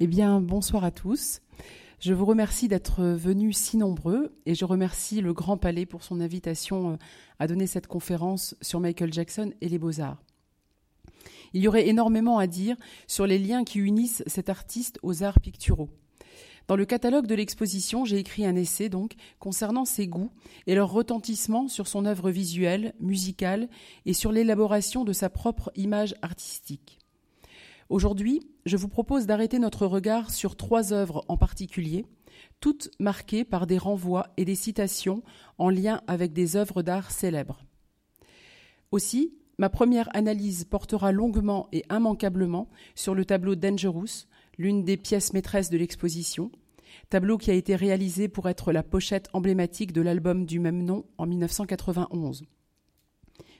Eh bien, bonsoir à tous. Je vous remercie d'être venus si nombreux et je remercie le Grand Palais pour son invitation euh, à donner cette conférence sur Michael Jackson et les beaux-arts. Il y aurait énormément à dire sur les liens qui unissent cet artiste aux arts picturaux. Dans le catalogue de l'exposition, j'ai écrit un essai donc concernant ses goûts et leur retentissement sur son œuvre visuelle, musicale et sur l'élaboration de sa propre image artistique. Aujourd'hui, je vous propose d'arrêter notre regard sur trois œuvres en particulier, toutes marquées par des renvois et des citations en lien avec des œuvres d'art célèbres. Aussi, ma première analyse portera longuement et immanquablement sur le tableau Dangerous, l'une des pièces maîtresses de l'exposition, tableau qui a été réalisé pour être la pochette emblématique de l'album du même nom en 1991.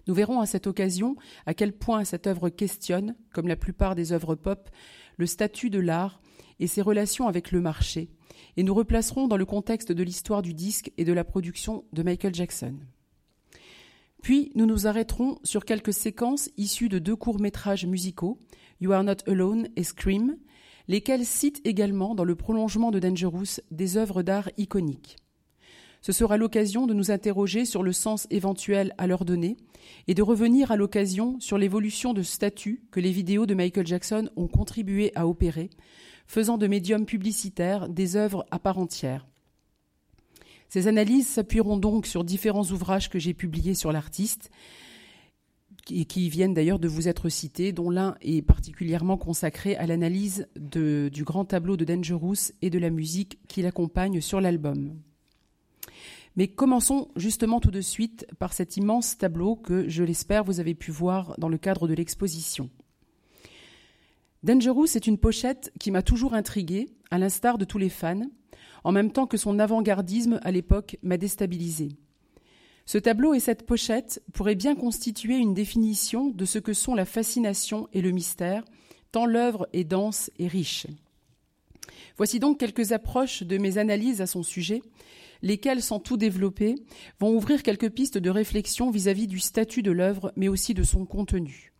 Nous verrons à cette occasion à quel point cette œuvre questionne, comme la plupart des œuvres pop, le statut de l'art et ses relations avec le marché, et nous replacerons dans le contexte de l'histoire du disque et de la production de Michael Jackson. Puis nous nous arrêterons sur quelques séquences issues de deux courts-métrages musicaux, You Are Not Alone et Scream, lesquels citent également dans le prolongement de Dangerous des œuvres d'art iconiques. Ce sera l'occasion de nous interroger sur le sens éventuel à leur donner et de revenir à l'occasion sur l'évolution de statut que les vidéos de Michael Jackson ont contribué à opérer, faisant de médiums publicitaires des œuvres à part entière. Ces analyses s'appuieront donc sur différents ouvrages que j'ai publiés sur l'artiste, et qui viennent d'ailleurs de vous être cités, dont l'un est particulièrement consacré à l'analyse du grand tableau de Dangerous et de la musique qui l'accompagne sur l'album. Mais commençons justement tout de suite par cet immense tableau que, je l'espère, vous avez pu voir dans le cadre de l'exposition. Dangerous est une pochette qui m'a toujours intriguée, à l'instar de tous les fans, en même temps que son avant-gardisme à l'époque m'a déstabilisé. Ce tableau et cette pochette pourraient bien constituer une définition de ce que sont la fascination et le mystère, tant l'œuvre est dense et riche. Voici donc quelques approches de mes analyses à son sujet, lesquels, sans tout développer, vont ouvrir quelques pistes de réflexion vis-à-vis du statut de l'œuvre, mais aussi de son contenu.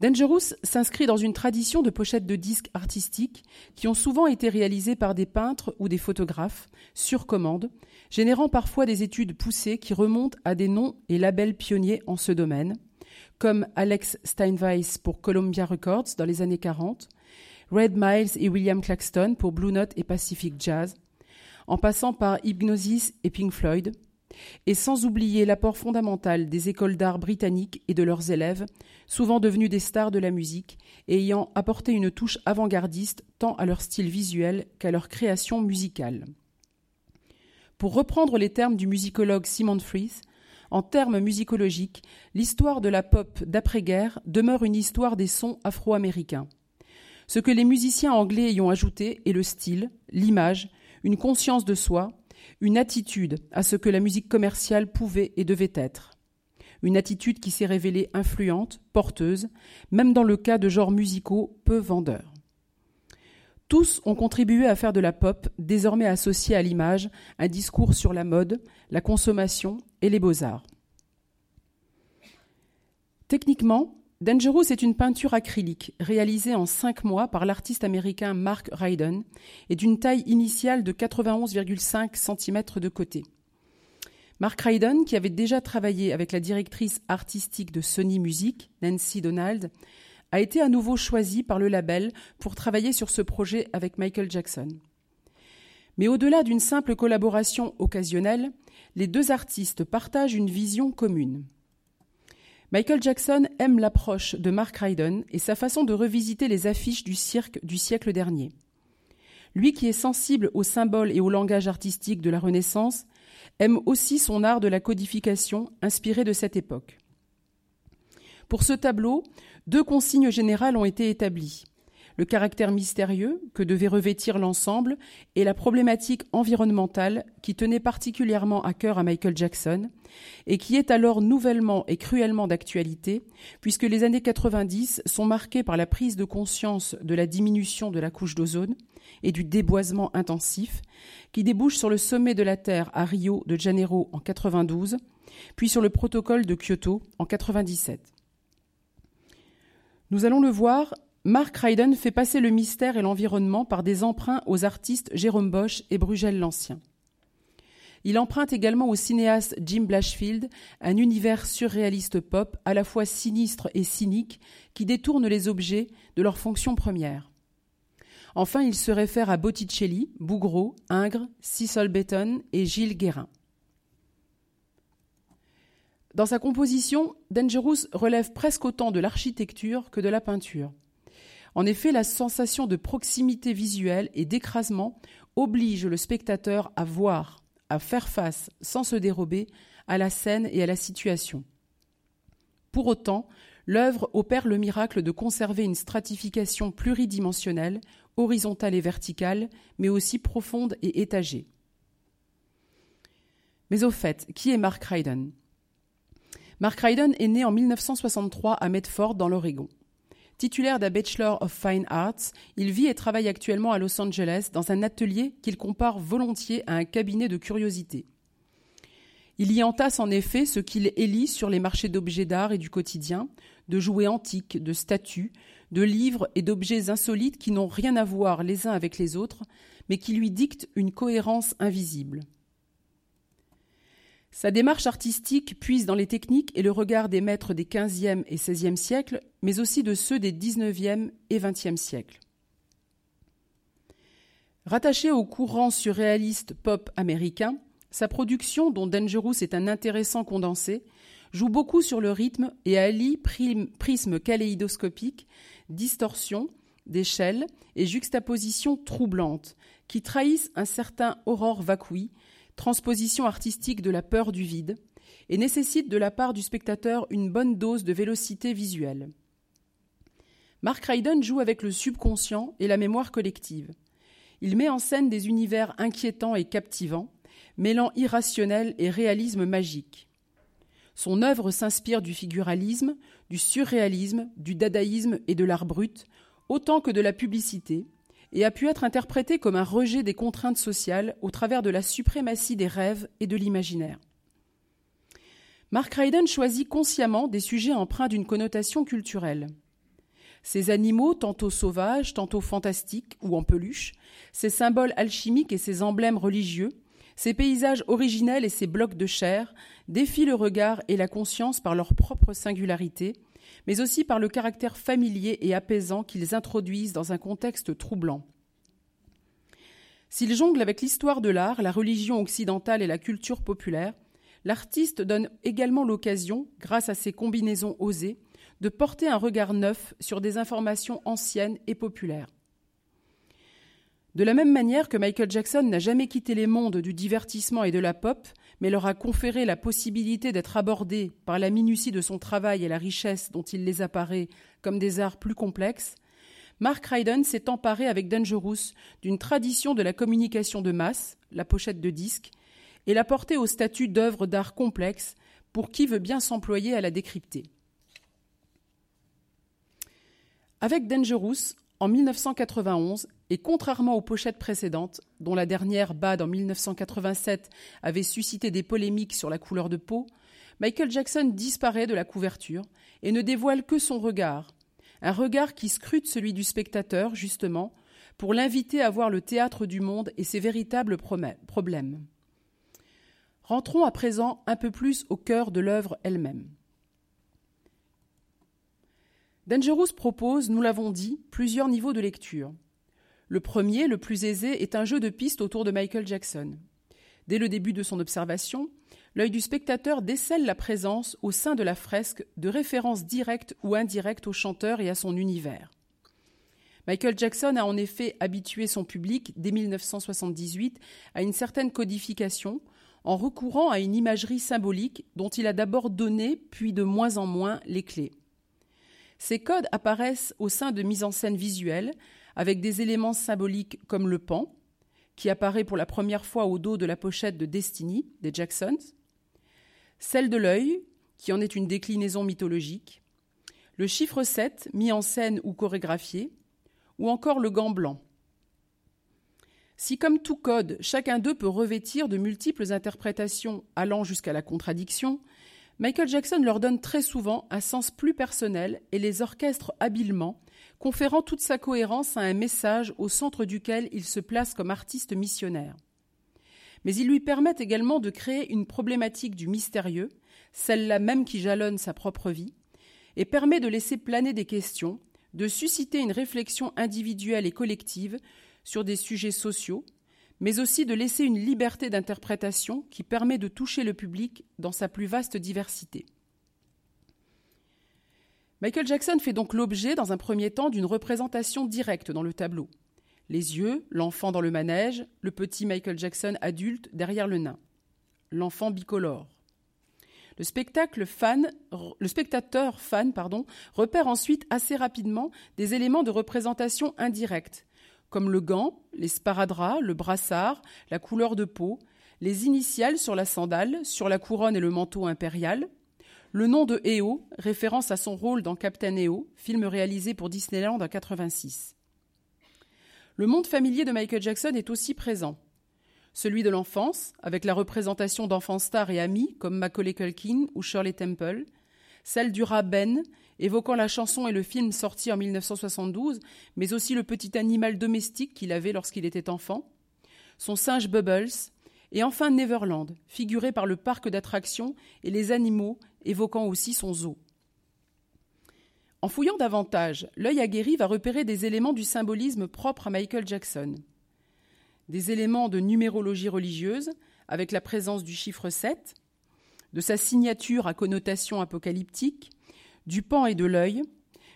Dangerous s'inscrit dans une tradition de pochettes de disques artistiques qui ont souvent été réalisées par des peintres ou des photographes sur commande, générant parfois des études poussées qui remontent à des noms et labels pionniers en ce domaine, comme Alex Steinweiss pour Columbia Records dans les années 40, Red Miles et William Claxton pour Blue Note et Pacific Jazz, en passant par Hypnosis et Pink Floyd, et sans oublier l'apport fondamental des écoles d'art britanniques et de leurs élèves, souvent devenus des stars de la musique et ayant apporté une touche avant-gardiste tant à leur style visuel qu'à leur création musicale. Pour reprendre les termes du musicologue Simon Fries, en termes musicologiques, l'histoire de la pop d'après-guerre demeure une histoire des sons afro-américains. Ce que les musiciens anglais y ont ajouté est le style, l'image, une conscience de soi, une attitude à ce que la musique commerciale pouvait et devait être. Une attitude qui s'est révélée influente, porteuse, même dans le cas de genres musicaux peu vendeurs. Tous ont contribué à faire de la pop, désormais associée à l'image, un discours sur la mode, la consommation et les beaux-arts. Techniquement, Dangerous est une peinture acrylique réalisée en cinq mois par l'artiste américain Mark Ryden et d'une taille initiale de 91,5 cm de côté. Mark Ryden, qui avait déjà travaillé avec la directrice artistique de Sony Music, Nancy Donald, a été à nouveau choisi par le label pour travailler sur ce projet avec Michael Jackson. Mais au-delà d'une simple collaboration occasionnelle, les deux artistes partagent une vision commune. Michael Jackson aime l'approche de Mark Ryden et sa façon de revisiter les affiches du cirque du siècle dernier. Lui qui est sensible aux symboles et au langage artistique de la Renaissance, aime aussi son art de la codification inspiré de cette époque. Pour ce tableau, deux consignes générales ont été établies le caractère mystérieux que devait revêtir l'ensemble et la problématique environnementale qui tenait particulièrement à cœur à Michael Jackson et qui est alors nouvellement et cruellement d'actualité puisque les années 90 sont marquées par la prise de conscience de la diminution de la couche d'ozone et du déboisement intensif qui débouche sur le sommet de la Terre à Rio de Janeiro en 92 puis sur le protocole de Kyoto en 97. Nous allons le voir, Mark Ryden fait passer le mystère et l'environnement par des emprunts aux artistes Jérôme Bosch et Brugel l'Ancien. Il emprunte également au cinéaste Jim Blashfield un univers surréaliste pop à la fois sinistre et cynique qui détourne les objets de leur fonction première. Enfin, il se réfère à Botticelli, Bougreau, Ingres, Cecil Beaton et Gilles Guérin. Dans sa composition, Dangerous relève presque autant de l'architecture que de la peinture. En effet, la sensation de proximité visuelle et d'écrasement oblige le spectateur à voir, à faire face, sans se dérober, à la scène et à la situation. Pour autant, l'œuvre opère le miracle de conserver une stratification pluridimensionnelle, horizontale et verticale, mais aussi profonde et étagée. Mais au fait, qui est Mark Ryden Mark Ryden est né en 1963 à Medford, dans l'Oregon. Titulaire d'un Bachelor of Fine Arts, il vit et travaille actuellement à Los Angeles dans un atelier qu'il compare volontiers à un cabinet de curiosités. Il y entasse en effet ce qu'il élit sur les marchés d'objets d'art et du quotidien, de jouets antiques, de statues, de livres et d'objets insolites qui n'ont rien à voir les uns avec les autres, mais qui lui dictent une cohérence invisible. Sa démarche artistique puise dans les techniques et le regard des maîtres des XVe et XVIe siècles, mais aussi de ceux des XIXe et XXe siècles. Rattaché au courant surréaliste pop américain, sa production, dont Dangerous est un intéressant condensé, joue beaucoup sur le rythme et allie prisme kaléidoscopique, distorsion, d'échelle et juxtaposition troublante, qui trahissent un certain aurore vacui, transposition artistique de la peur du vide, et nécessite de la part du spectateur une bonne dose de vélocité visuelle. Mark Ryden joue avec le subconscient et la mémoire collective. Il met en scène des univers inquiétants et captivants, mêlant irrationnel et réalisme magique. Son œuvre s'inspire du figuralisme, du surréalisme, du dadaïsme et de l'art brut, autant que de la publicité, et a pu être interprété comme un rejet des contraintes sociales au travers de la suprématie des rêves et de l'imaginaire. Mark Ryden choisit consciemment des sujets empreints d'une connotation culturelle. Ces animaux, tantôt sauvages, tantôt fantastiques ou en peluche, ces symboles alchimiques et ces emblèmes religieux, ces paysages originels et ces blocs de chair défient le regard et la conscience par leur propre singularité mais aussi par le caractère familier et apaisant qu'ils introduisent dans un contexte troublant. S'il jongle avec l'histoire de l'art, la religion occidentale et la culture populaire, l'artiste donne également l'occasion, grâce à ses combinaisons osées, de porter un regard neuf sur des informations anciennes et populaires. De la même manière que Michael Jackson n'a jamais quitté les mondes du divertissement et de la pop, mais leur a conféré la possibilité d'être abordés par la minutie de son travail et la richesse dont il les apparaît comme des arts plus complexes, Mark Ryden s'est emparé avec Dangerous d'une tradition de la communication de masse, la pochette de disque, et l'a porté au statut d'œuvre d'art complexe pour qui veut bien s'employer à la décrypter. Avec Dangerous, en 1991, et contrairement aux pochettes précédentes, dont la dernière, Bad en 1987, avait suscité des polémiques sur la couleur de peau, Michael Jackson disparaît de la couverture et ne dévoile que son regard, un regard qui scrute celui du spectateur, justement, pour l'inviter à voir le théâtre du monde et ses véritables problèmes. Rentrons à présent un peu plus au cœur de l'œuvre elle-même. Dangerous propose, nous l'avons dit, plusieurs niveaux de lecture. Le premier, le plus aisé, est un jeu de pistes autour de Michael Jackson. Dès le début de son observation, l'œil du spectateur décèle la présence, au sein de la fresque, de références directes ou indirectes au chanteur et à son univers. Michael Jackson a en effet habitué son public, dès 1978, à une certaine codification, en recourant à une imagerie symbolique dont il a d'abord donné, puis de moins en moins, les clés. Ces codes apparaissent au sein de mises en scène visuelles, avec des éléments symboliques comme le pan, qui apparaît pour la première fois au dos de la pochette de Destiny des Jacksons, celle de l'œil, qui en est une déclinaison mythologique, le chiffre 7, mis en scène ou chorégraphié, ou encore le gant blanc. Si, comme tout code, chacun d'eux peut revêtir de multiples interprétations allant jusqu'à la contradiction, Michael Jackson leur donne très souvent un sens plus personnel et les orchestre habilement, conférant toute sa cohérence à un message au centre duquel il se place comme artiste missionnaire. Mais ils lui permettent également de créer une problématique du mystérieux, celle-là même qui jalonne sa propre vie, et permet de laisser planer des questions, de susciter une réflexion individuelle et collective sur des sujets sociaux, mais aussi de laisser une liberté d'interprétation qui permet de toucher le public dans sa plus vaste diversité. Michael Jackson fait donc l'objet, dans un premier temps, d'une représentation directe dans le tableau. Les yeux, l'enfant dans le manège, le petit Michael Jackson adulte derrière le nain. L'enfant bicolore. Le, spectateur fan repère ensuite assez rapidement des éléments de représentation indirecte, comme le gant, les sparadraps, le brassard, la couleur de peau, les initiales sur la sandale, sur la couronne et le manteau impérial, le nom de EO, référence à son rôle dans Captain EO, film réalisé pour Disneyland en 86. Le monde familier de Michael Jackson est aussi présent. Celui de l'enfance, avec la représentation d'enfants stars et amis comme Macaulay Culkin ou Shirley Temple, celle du rat Ben, évoquant la chanson et le film sorti en 1972, mais aussi le petit animal domestique qu'il avait lorsqu'il était enfant, son singe Bubbles, et enfin Neverland, figuré par le parc d'attractions et les animaux, évoquant aussi son zoo. En fouillant davantage, l'œil aguerri va repérer des éléments du symbolisme propre à Michael Jackson des éléments de numérologie religieuse, avec la présence du chiffre 7, de sa signature à connotation apocalyptique, du pan et de l'œil,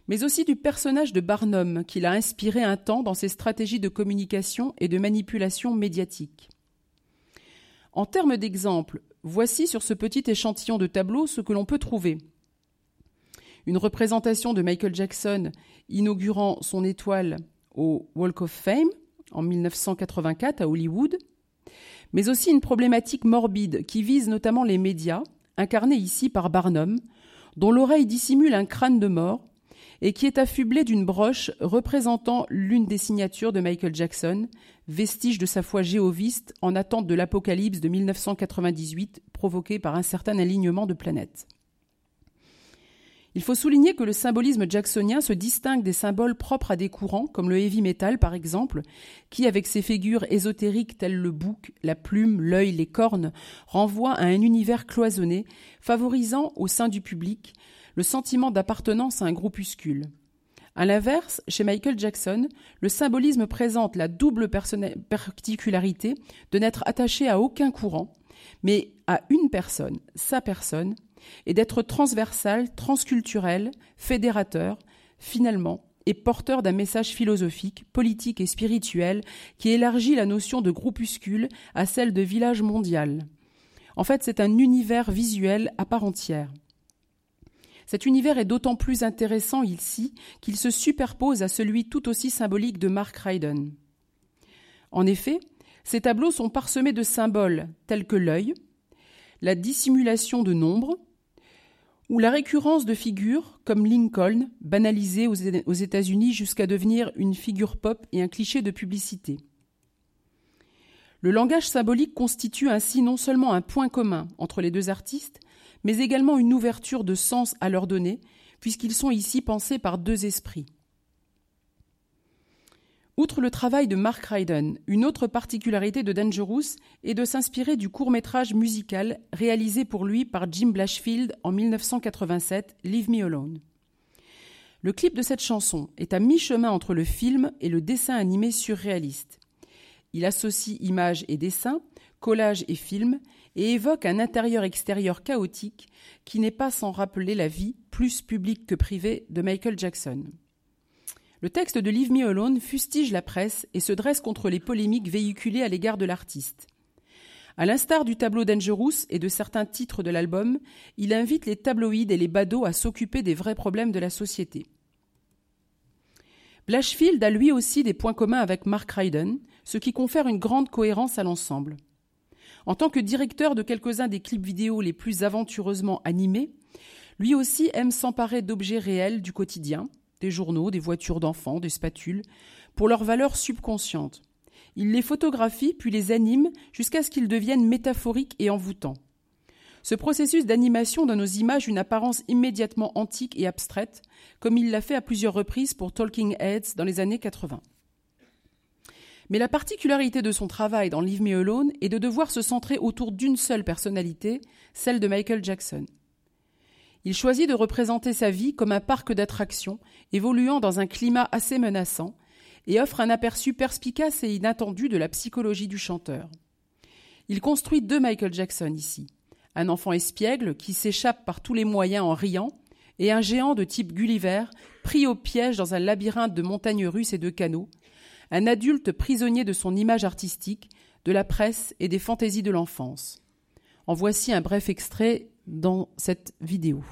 mais aussi du personnage de Barnum qu'il a inspiré un temps dans ses stratégies de communication et de manipulation médiatique. En termes d'exemple, voici sur ce petit échantillon de tableau ce que l'on peut trouver. Une représentation de Michael Jackson inaugurant son étoile au Walk of Fame, en 1984 à Hollywood, mais aussi une problématique morbide qui vise notamment les médias, incarnés ici par Barnum, dont l'oreille dissimule un crâne de mort et qui est affublé d'une broche représentant l'une des signatures de Michael Jackson, vestige de sa foi jéhoviste en attente de l'apocalypse de 1998 provoquée par un certain alignement de planètes. Il faut souligner que le symbolisme jacksonien se distingue des symboles propres à des courants, comme le heavy metal par exemple, qui, avec ses figures ésotériques telles le bouc, la plume, l'œil, les cornes, renvoie à un univers cloisonné, favorisant au sein du public le sentiment d'appartenance à un groupuscule. À l'inverse, chez Michael Jackson, le symbolisme présente la double particularité de n'être attaché à aucun courant, mais à une personne, sa personne, et d'être transversal, transculturel, fédérateur, finalement, et porteur d'un message philosophique, politique et spirituel qui élargit la notion de groupuscule à celle de village mondial. En fait, c'est un univers visuel à part entière. Cet univers est d'autant plus intéressant ici qu'il se superpose à celui tout aussi symbolique de Mark Ryden. En effet, ces tableaux sont parsemés de symboles tels que l'œil, la dissimulation de nombres, ou la récurrence de figures comme Lincoln, banalisée aux États-Unis jusqu'à devenir une figure pop et un cliché de publicité. Le langage symbolique constitue ainsi non seulement un point commun entre les deux artistes, mais également une ouverture de sens à leur donner, puisqu'ils sont ici pensés par deux esprits. Outre le travail de Mark Ryden, une autre particularité de Dangerous est de s'inspirer du court-métrage musical réalisé pour lui par Jim Blashfield en 1987, Leave Me Alone. Le clip de cette chanson est à mi-chemin entre le film et le dessin animé surréaliste. Il associe images et dessins, collages et films, et évoque un intérieur-extérieur chaotique qui n'est pas sans rappeler la vie, plus publique que privée, de Michael Jackson. Le texte de Leave Me Alone fustige la presse et se dresse contre les polémiques véhiculées à l'égard de l'artiste. À l'instar du tableau Dangerous et de certains titres de l'album, il invite les tabloïds et les badauds à s'occuper des vrais problèmes de la société. Blashfield a lui aussi des points communs avec Mark Ryden, ce qui confère une grande cohérence à l'ensemble. En tant que directeur de quelques-uns des clips vidéo les plus aventureusement animés, lui aussi aime s'emparer d'objets réels du quotidien, des journaux, des voitures d'enfants, des spatules, pour leur valeur subconsciente. Il les photographie puis les anime jusqu'à ce qu'ils deviennent métaphoriques et envoûtants. Ce processus d'animation donne aux images une apparence immédiatement antique et abstraite, comme il l'a fait à plusieurs reprises pour Talking Heads dans les années 80. Mais la particularité de son travail dans Leave Me Alone est de devoir se centrer autour d'une seule personnalité, celle de Michael Jackson. Il choisit de représenter sa vie comme un parc d'attractions, évoluant dans un climat assez menaçant, et offre un aperçu perspicace et inattendu de la psychologie du chanteur. Il construit deux Michael Jackson ici. Un enfant espiègle qui s'échappe par tous les moyens en riant, et un géant de type Gulliver pris au piège dans un labyrinthe de montagnes russes et de canaux, un adulte prisonnier de son image artistique, de la presse et des fantaisies de l'enfance. En voici un bref extrait dans cette vidéo.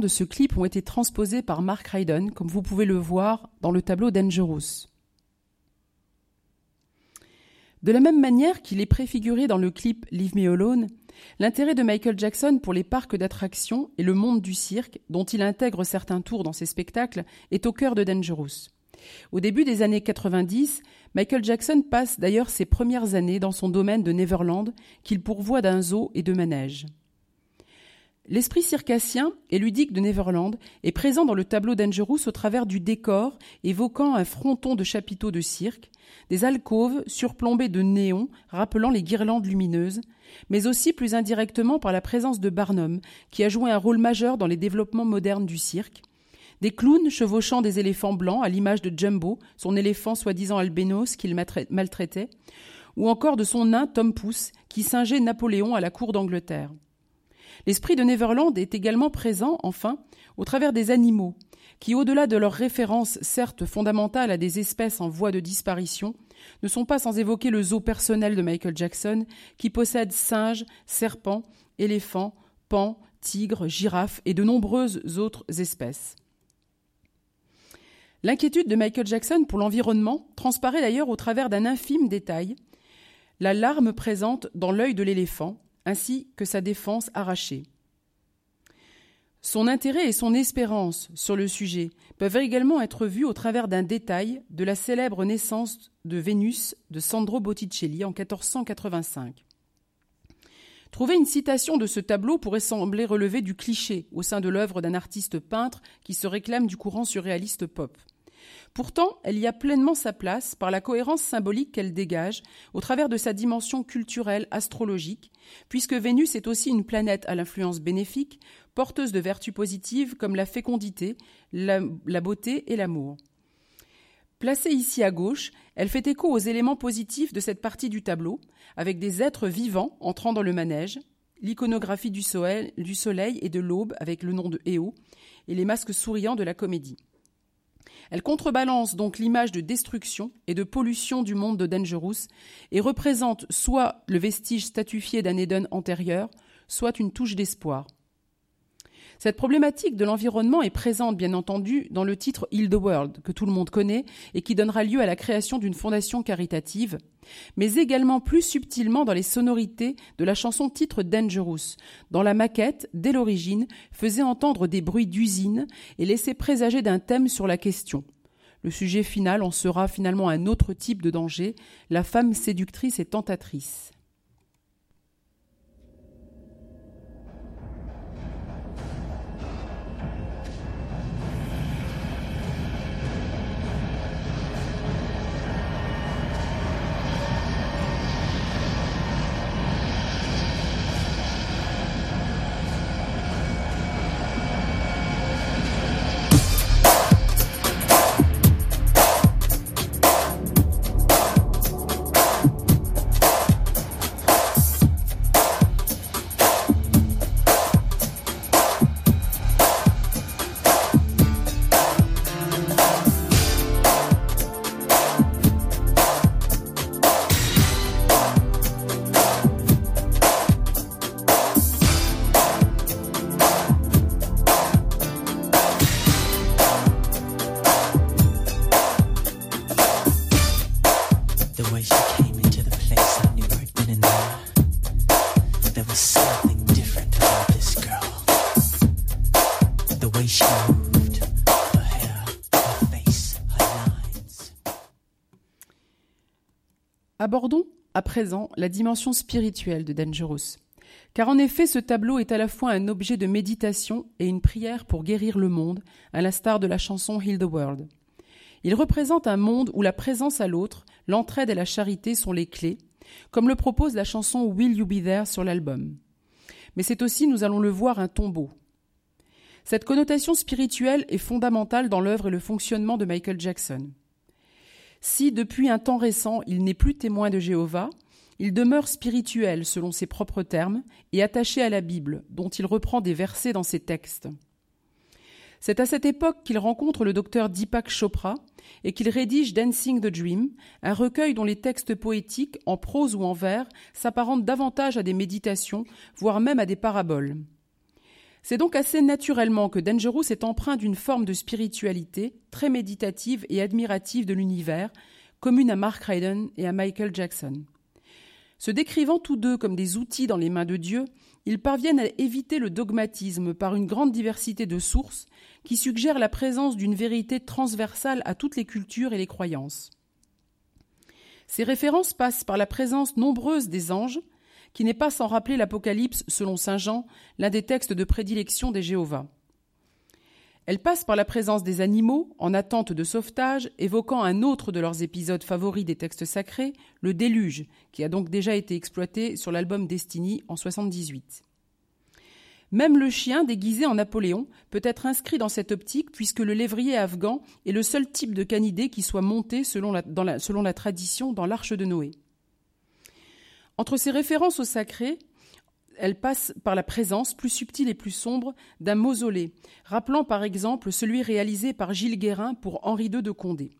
De ce clip ont été transposés par Mark Ryden, comme vous pouvez le voir dans le tableau Dangerous. De la même manière qu'il est préfiguré dans le clip Leave Me Alone, l'intérêt de Michael Jackson pour les parcs d'attractions et le monde du cirque, dont il intègre certains tours dans ses spectacles, est au cœur de Dangerous. Au début des années 90, Michael Jackson passe d'ailleurs ses premières années dans son domaine de Neverland, qu'il pourvoit d'un zoo et de manèges. L'esprit circassien et ludique de Neverland est présent dans le tableau d'Angerous au travers du décor évoquant un fronton de chapiteaux de cirque, des alcôves surplombées de néons rappelant les guirlandes lumineuses, mais aussi plus indirectement par la présence de Barnum, qui a joué un rôle majeur dans les développements modernes du cirque, des clowns chevauchant des éléphants blancs à l'image de Jumbo, son éléphant soi-disant albénos qu'il maltraitait, ou encore de son nain Tom Pouce, qui singeait Napoléon à la cour d'Angleterre. L'esprit de Neverland est également présent, enfin, au travers des animaux, qui, au-delà de leurs références certes fondamentales à des espèces en voie de disparition, ne sont pas sans évoquer le zoo personnel de Michael Jackson, qui possède singes, serpents, éléphants, pans, tigres, girafes et de nombreuses autres espèces. L'inquiétude de Michael Jackson pour l'environnement transparaît d'ailleurs au travers d'un infime détail, la larme présente dans l'œil de l'éléphant, ainsi que sa défense arrachée. Son intérêt et son espérance sur le sujet peuvent également être vus au travers d'un détail de la célèbre naissance de Vénus de Sandro Botticelli en 1485. Trouver une citation de ce tableau pourrait sembler relever du cliché au sein de l'œuvre d'un artiste peintre qui se réclame du courant surréaliste pop. Pourtant, elle y a pleinement sa place par la cohérence symbolique qu'elle dégage au travers de sa dimension culturelle astrologique, puisque Vénus est aussi une planète à l'influence bénéfique, porteuse de vertus positives comme la fécondité, la, beauté et l'amour. Placée ici à gauche, elle fait écho aux éléments positifs de cette partie du tableau, avec des êtres vivants entrant dans le manège, l'iconographie du soleil, et de l'aube avec le nom de Éo, et les masques souriants de la comédie. Elle contrebalance donc l'image de destruction et de pollution du monde de Dangerous et représente soit le vestige statufié d'un Eden antérieur, soit une touche d'espoir. Cette problématique de l'environnement est présente, bien entendu, dans le titre Heal the World, que tout le monde connaît et qui donnera lieu à la création d'une fondation caritative, mais également plus subtilement dans les sonorités de la chanson titre Dangerous, dont la maquette, dès l'origine, faisait entendre des bruits d'usine et laissait présager d'un thème sur la question Le sujet final en sera finalement un autre type de danger, la femme séductrice et tentatrice. Abordons à présent la dimension spirituelle de Dangerous. Car en effet, ce tableau est à la fois un objet de méditation et une prière pour guérir le monde, à l'instar de la chanson Heal the World. Il représente un monde où la présence à l'autre, l'entraide et la charité sont les clés, comme le propose la chanson Will You Be There sur l'album. Mais c'est aussi, nous allons le voir, un tombeau. Cette connotation spirituelle est fondamentale dans l'œuvre et le fonctionnement de Michael Jackson. Si, depuis un temps récent, il n'est plus témoin de Jéhovah, il demeure spirituel selon ses propres termes et attaché à la Bible, dont il reprend des versets dans ses textes. C'est à cette époque qu'il rencontre le docteur Deepak Chopra et qu'il rédige Dancing the Dream, un recueil dont les textes poétiques, en prose ou en vers, s'apparentent davantage à des méditations, voire même à des paraboles. C'est donc assez naturellement que Dangerous est empreint d'une forme de spiritualité très méditative et admirative de l'univers, commune à Mark Ryden et à Michael Jackson. Se décrivant tous deux comme des outils dans les mains de Dieu, ils parviennent à éviter le dogmatisme par une grande diversité de sources qui suggèrent la présence d'une vérité transversale à toutes les cultures et les croyances. Ces références passent par la présence nombreuse des anges, qui n'est pas sans rappeler l'Apocalypse selon Saint Jean, l'un des textes de prédilection des Jéhovah. Elle passe par la présence des animaux en attente de sauvetage, évoquant un autre de leurs épisodes favoris des textes sacrés, le déluge, qui a donc déjà été exploité sur l'album Destiny en 78. Même le chien déguisé en Napoléon peut être inscrit dans cette optique puisque le lévrier afghan est le seul type de canidé qui soit monté selon la, selon la tradition dans l'arche de Noé. Entre ces références au sacré, elle passe par la présence plus subtile et plus sombre d'un mausolée, rappelant par exemple celui réalisé par Gilles Guérin pour Henri II de Condé.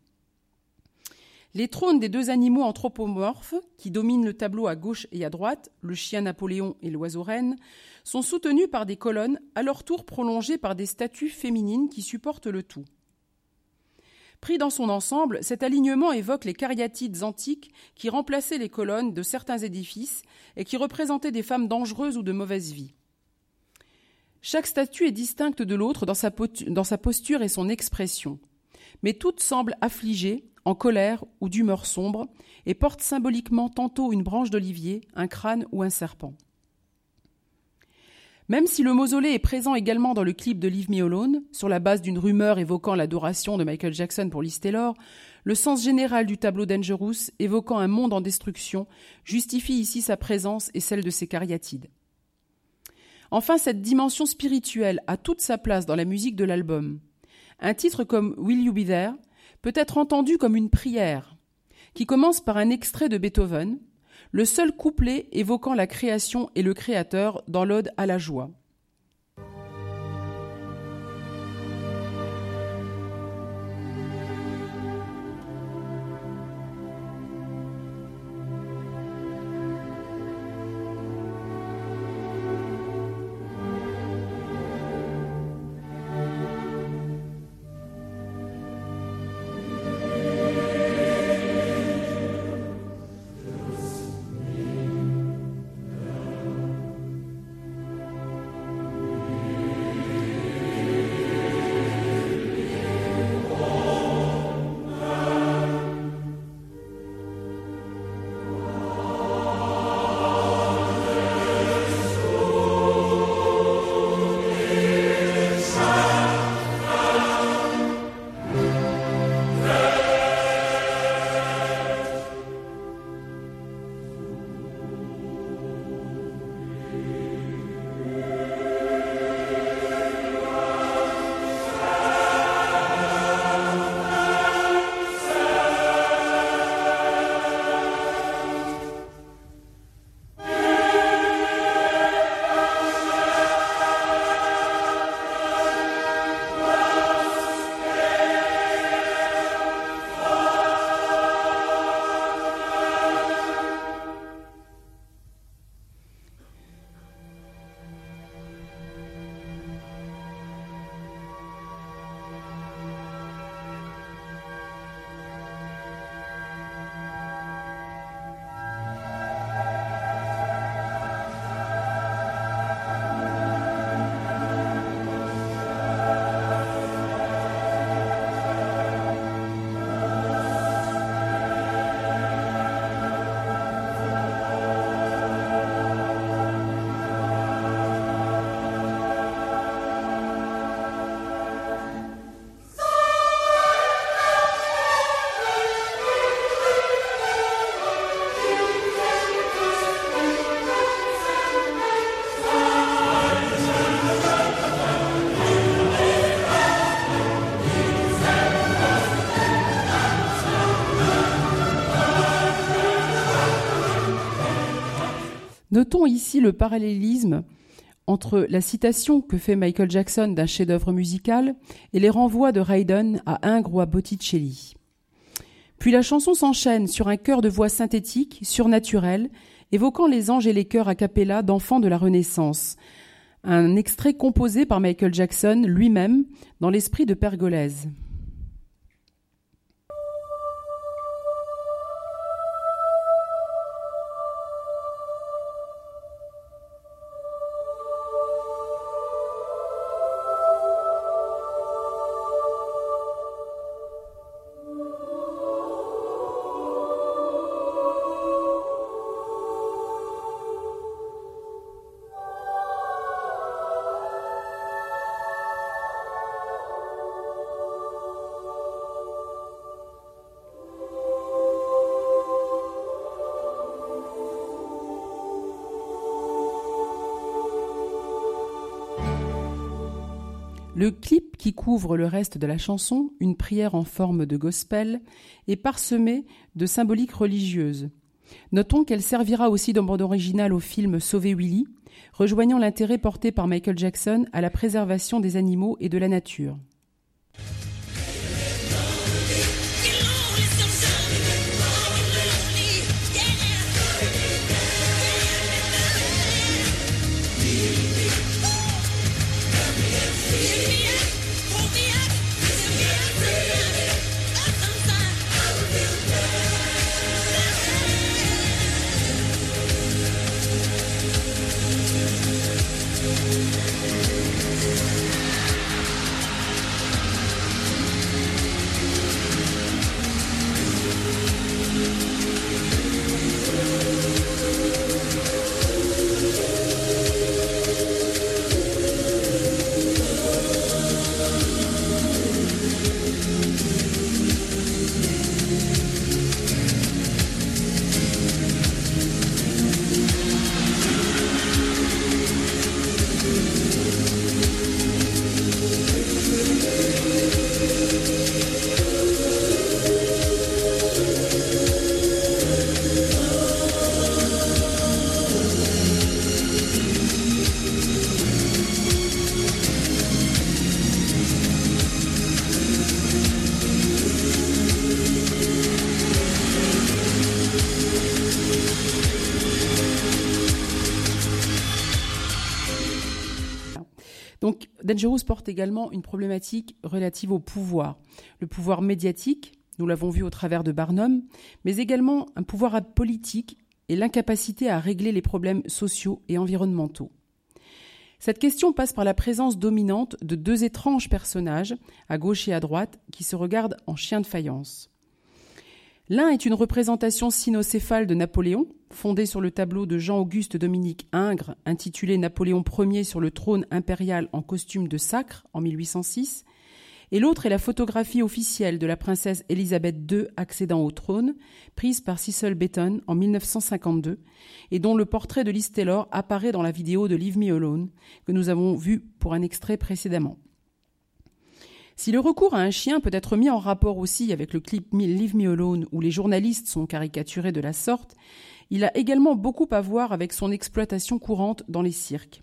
Les trônes des deux animaux anthropomorphes, qui dominent le tableau à gauche et à droite, le chien Napoléon et l'oiseau reine, sont soutenus par des colonnes, à leur tour prolongées par des statues féminines qui supportent le tout. Pris dans son ensemble, cet alignement évoque les cariatides antiques qui remplaçaient les colonnes de certains édifices et qui représentaient des femmes dangereuses ou de mauvaise vie. Chaque statue est distincte de l'autre dans, dans sa, posture et son expression, mais toutes semblent affligées, en colère ou d'humeur sombre, et portent symboliquement tantôt une branche d'olivier, un crâne ou un serpent. Même si le mausolée est présent également dans le clip de Leave Me Alone, sur la base d'une rumeur évoquant l'adoration de Michael Jackson pour Liz le sens général du tableau Dangerous, évoquant un monde en destruction, justifie ici sa présence et celle de ses cariatides. Enfin, cette dimension spirituelle a toute sa place dans la musique de l'album. Un titre comme Will You Be There peut être entendu comme une prière, qui commence par un extrait de Beethoven, le seul couplet évoquant la création et le créateur dans l'ode à la joie. Notons ici le parallélisme entre la citation que fait Michael Jackson d'un chef-d'œuvre musical et les renvois de Haydn à Ingres ou à Botticelli. Puis la chanson s'enchaîne sur un chœur de voix synthétique, surnaturel, évoquant les anges et les chœurs a cappella d'enfants de la Renaissance. Un extrait composé par Michael Jackson lui-même dans l'esprit de Pergolèse. Le clip qui couvre le reste de la chanson, une prière en forme de gospel, est parsemé de symboliques religieuses. Notons qu'elle servira aussi de bande originale au film Sauver Willy, rejoignant l'intérêt porté par Michael Jackson à la préservation des animaux et de la nature. Dangerous porte également une problématique relative au pouvoir. Le pouvoir médiatique, nous l'avons vu au travers de Barnum, mais également un pouvoir politique et l'incapacité à régler les problèmes sociaux et environnementaux. Cette question passe par la présence dominante de deux étranges personnages, à gauche et à droite, qui se regardent en chien de faïence. L'un est une représentation cynocéphale de Napoléon, fondée sur le tableau de Jean-Auguste Dominique Ingres, intitulé Napoléon Ier sur le trône impérial en costume de sacre en 1806, et l'autre est la photographie officielle de la princesse Élisabeth II accédant au trône, prise par Cecil Beaton en 1952, et dont le portrait de Liz Taylor apparaît dans la vidéo de Leave Me Alone, que nous avons vue pour un extrait précédemment. Si le recours à un chien peut être mis en rapport aussi avec le clip Leave Me Alone où les journalistes sont caricaturés de la sorte, il a également beaucoup à voir avec son exploitation courante dans les cirques.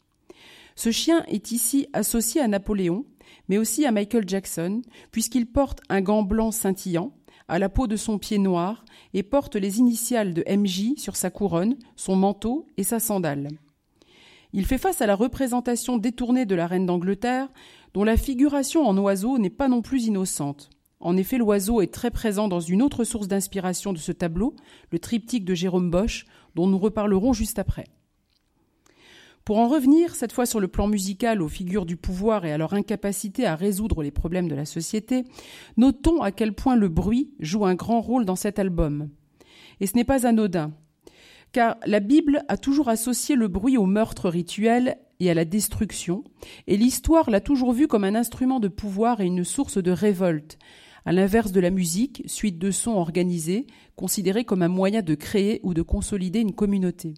Ce chien est ici associé à Napoléon, mais aussi à Michael Jackson, puisqu'il porte un gant blanc scintillant, à la peau de son pied noir, et porte les initiales de MJ sur sa couronne, son manteau et sa sandale. Il fait face à la représentation détournée de la reine d'Angleterre, dont la figuration en oiseau n'est pas non plus innocente. En effet, l'oiseau est très présent dans une autre source d'inspiration de ce tableau, le triptyque de Jérôme Bosch, dont nous reparlerons juste après. Pour en revenir, cette fois sur le plan musical, aux figures du pouvoir et à leur incapacité à résoudre les problèmes de la société, notons à quel point le bruit joue un grand rôle dans cet album. Et ce n'est pas anodin, car la Bible a toujours associé le bruit au meurtre rituel et à la destruction, et l'histoire l'a toujours vu comme un instrument de pouvoir et une source de révolte, à l'inverse de la musique, suite de sons organisés, considérée comme un moyen de créer ou de consolider une communauté.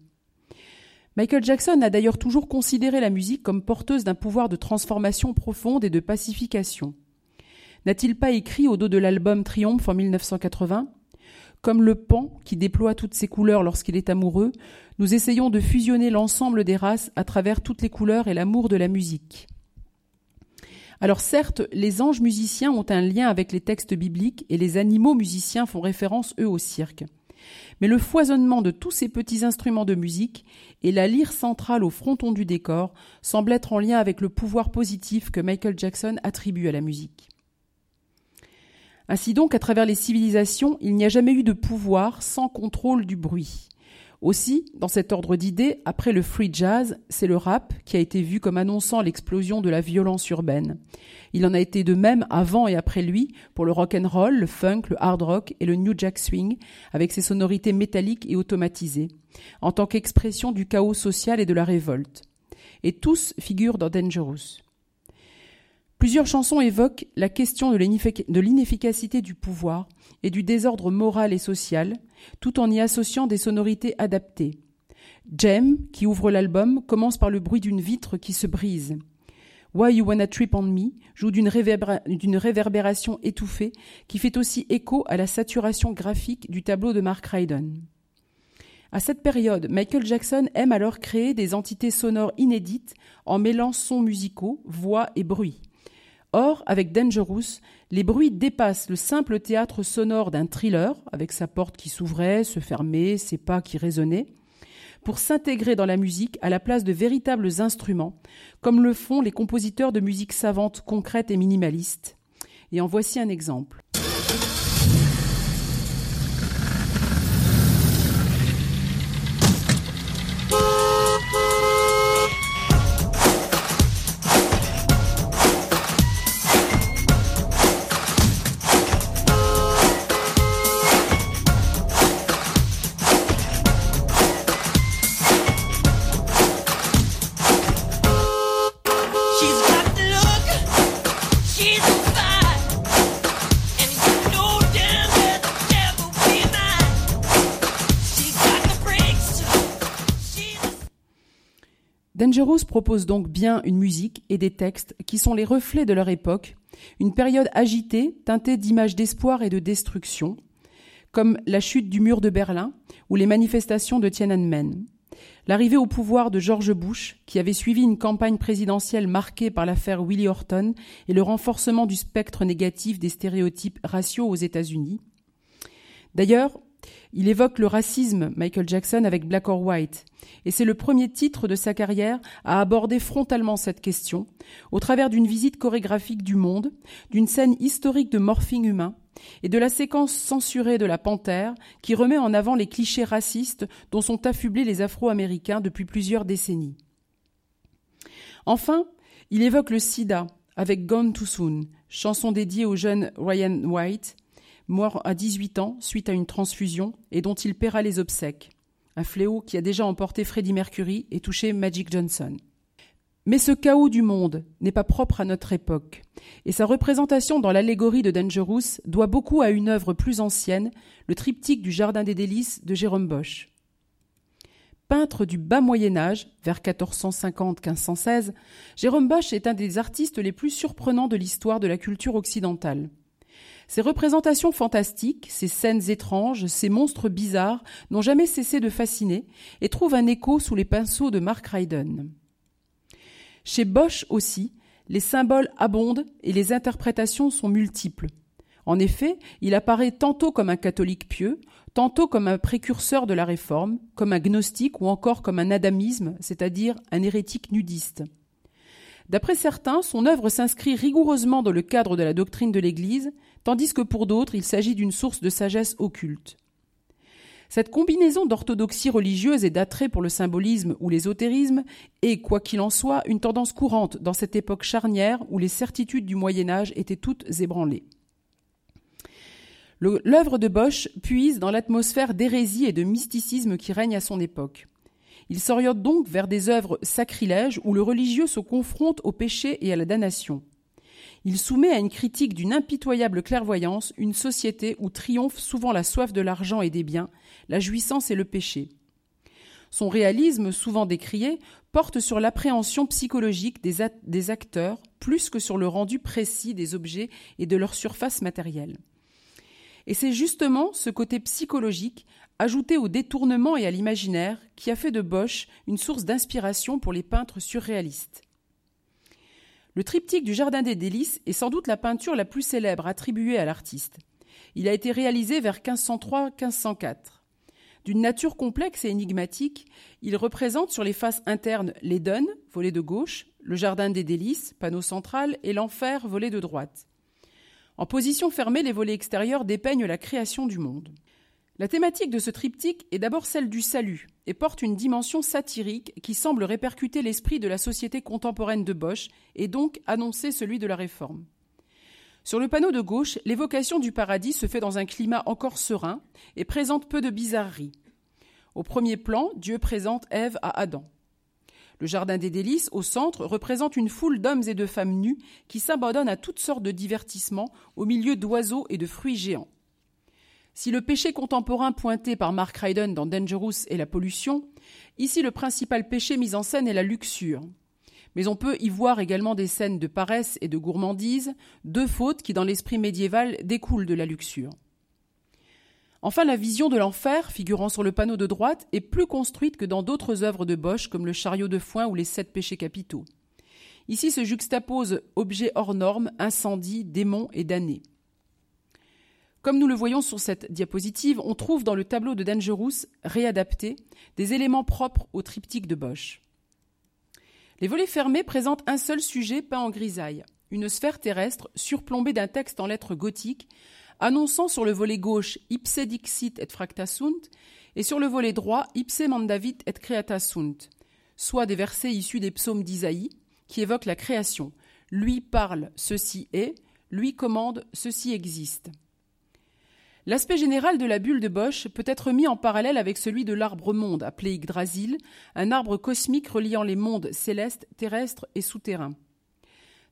Michael Jackson a d'ailleurs toujours considéré la musique comme porteuse d'un pouvoir de transformation profonde et de pacification. N'a-t-il pas écrit au dos de l'album Triomphe en 1980 Comme le pan qui déploie toutes ses couleurs lorsqu'il est amoureux, nous essayons de fusionner l'ensemble des races à travers toutes les couleurs et l'amour de la musique. Alors certes, les anges musiciens ont un lien avec les textes bibliques et les animaux musiciens font référence eux au cirque. Mais le foisonnement de tous ces petits instruments de musique et la lyre centrale au fronton du décor semblent être en lien avec le pouvoir positif que Michael Jackson attribue à la musique. Ainsi donc, à travers les civilisations, il n'y a jamais eu de pouvoir sans contrôle du bruit. Aussi, dans cet ordre d'idées, après le free jazz, c'est le rap qui a été vu comme annonçant l'explosion de la violence urbaine. Il en a été de même avant et après lui pour le rock and roll, le funk, le hard rock et le new jack swing, avec ses sonorités métalliques et automatisées, en tant qu'expression du chaos social et de la révolte. Et tous figurent dans Dangerous. Plusieurs chansons évoquent la question de l'inefficacité du pouvoir et du désordre moral et social, tout en y associant des sonorités adaptées. Jem, qui ouvre l'album, commence par le bruit d'une vitre qui se brise. Why You Wanna Trip on Me joue d'une réverbération étouffée qui fait aussi écho à la saturation graphique du tableau de Mark Ryden. À cette période, Michael Jackson aime alors créer des entités sonores inédites en mêlant sons musicaux, voix et bruit. Or, avec Dangerous, les bruits dépassent le simple théâtre sonore d'un thriller, avec sa porte qui s'ouvrait, se fermait, ses pas qui résonnaient, pour s'intégrer dans la musique à la place de véritables instruments, comme le font les compositeurs de musique savante concrète et minimaliste. Et en voici un exemple. Dangerous propose donc bien une musique et des textes qui sont les reflets de leur époque, une période agitée, teintée d'images d'espoir et de destruction, comme la chute du mur de Berlin ou les manifestations de Tiananmen. L'arrivée au pouvoir de George Bush, qui avait suivi une campagne présidentielle marquée par l'affaire Willie Horton et le renforcement du spectre négatif des stéréotypes raciaux aux États-Unis. D'ailleurs, il évoque le racisme, Michael Jackson, avec Black or White, et c'est le premier titre de sa carrière à aborder frontalement cette question, au travers d'une visite chorégraphique du monde, d'une scène historique de morphing humain, et de la séquence censurée de la panthère qui remet en avant les clichés racistes dont sont affublés les Afro-Américains depuis plusieurs décennies. Enfin, il évoque le sida avec Gone Too Soon, chanson dédiée au jeune Ryan White, mort à 18 ans suite à une transfusion et dont il paiera les obsèques, un fléau qui a déjà emporté Freddie Mercury et touché Magic Johnson. Mais ce chaos du monde n'est pas propre à notre époque, et sa représentation dans l'allégorie de Dangerous doit beaucoup à une œuvre plus ancienne, le triptyque du Jardin des délices de Jérôme Bosch. Peintre du bas Moyen Âge, vers 1450-1516, Jérôme Bosch est un des artistes les plus surprenants de l'histoire de la culture occidentale. Ces représentations fantastiques, ces scènes étranges, ces monstres bizarres n'ont jamais cessé de fasciner et trouvent un écho sous les pinceaux de Mark Ryden. Chez Bosch aussi, les symboles abondent et les interprétations sont multiples. En effet, il apparaît tantôt comme un catholique pieux, tantôt comme un précurseur de la réforme, comme un gnostique ou encore comme un adamisme, c'est-à-dire un hérétique nudiste. D'après certains, son œuvre s'inscrit rigoureusement dans le cadre de la doctrine de l'Église, tandis que pour d'autres, il s'agit d'une source de sagesse occulte. Cette combinaison d'orthodoxie religieuse et d'attrait pour le symbolisme ou l'ésotérisme est, quoi qu'il en soit, une tendance courante dans cette époque charnière où les certitudes du Moyen Âge étaient toutes ébranlées. L'œuvre de Bosch puise dans l'atmosphère d'hérésie et de mysticisme qui règne à son époque. Il s'oriente donc vers des œuvres sacrilèges où le religieux se confronte au péché et à la damnation. Il soumet à une critique d'une impitoyable clairvoyance une société où triomphe souvent la soif de l'argent et des biens, la jouissance et le péché. Son réalisme, souvent décrié, porte sur l'appréhension psychologique des, acteurs plus que sur le rendu précis des objets et de leur surface matérielle. Et c'est justement ce côté psychologique, ajouté au détournement et à l'imaginaire, qui a fait de Bosch une source d'inspiration pour les peintres surréalistes. Le triptyque du Jardin des Délices est sans doute la peinture la plus célèbre attribuée à l'artiste. Il a été réalisé vers 1503-1504. D'une nature complexe et énigmatique, il représente sur les faces internes l'Éden, volet de gauche, le Jardin des Délices, panneau central, et l'Enfer, volet de droite. En position fermée, les volets extérieurs dépeignent la création du monde. La thématique de ce triptyque est d'abord celle du salut et porte une dimension satirique qui semble répercuter l'esprit de la société contemporaine de Bosch et donc annoncer celui de la réforme. Sur le panneau de gauche, l'évocation du paradis se fait dans un climat encore serein et présente peu de bizarreries. Au premier plan, Dieu présente Ève à Adam. Le jardin des délices, au centre, représente une foule d'hommes et de femmes nus qui s'abandonnent à toutes sortes de divertissements au milieu d'oiseaux et de fruits géants. Si le péché contemporain pointé par Mark Ryden dans Dangerous est la pollution, ici le principal péché mis en scène est la luxure mais on peut y voir également des scènes de paresse et de gourmandise, deux fautes qui dans l'esprit médiéval découlent de la luxure. Enfin, la vision de l'enfer, figurant sur le panneau de droite, est plus construite que dans d'autres œuvres de Bosch, comme le chariot de foin ou les sept péchés capitaux. Ici se juxtaposent objets hors normes, incendies, démons et damnés. Comme nous le voyons sur cette diapositive, on trouve dans le tableau de Dangerous, réadapté, des éléments propres au triptyque de Bosch. Les volets fermés présentent un seul sujet peint en grisaille, une sphère terrestre surplombée d'un texte en lettres gothiques, annonçant sur le volet gauche Ipse dixit et fracta sunt, et sur le volet droit Ipse mandavit et creata sunt, soit des versets issus des psaumes d'Isaïe, qui évoquent la création. Lui parle, ceci est, lui commande, ceci existe. L'aspect général de la bulle de Bosch peut être mis en parallèle avec celui de l'arbre-monde, appelé Yggdrasil, un arbre cosmique reliant les mondes célestes, terrestres et souterrains.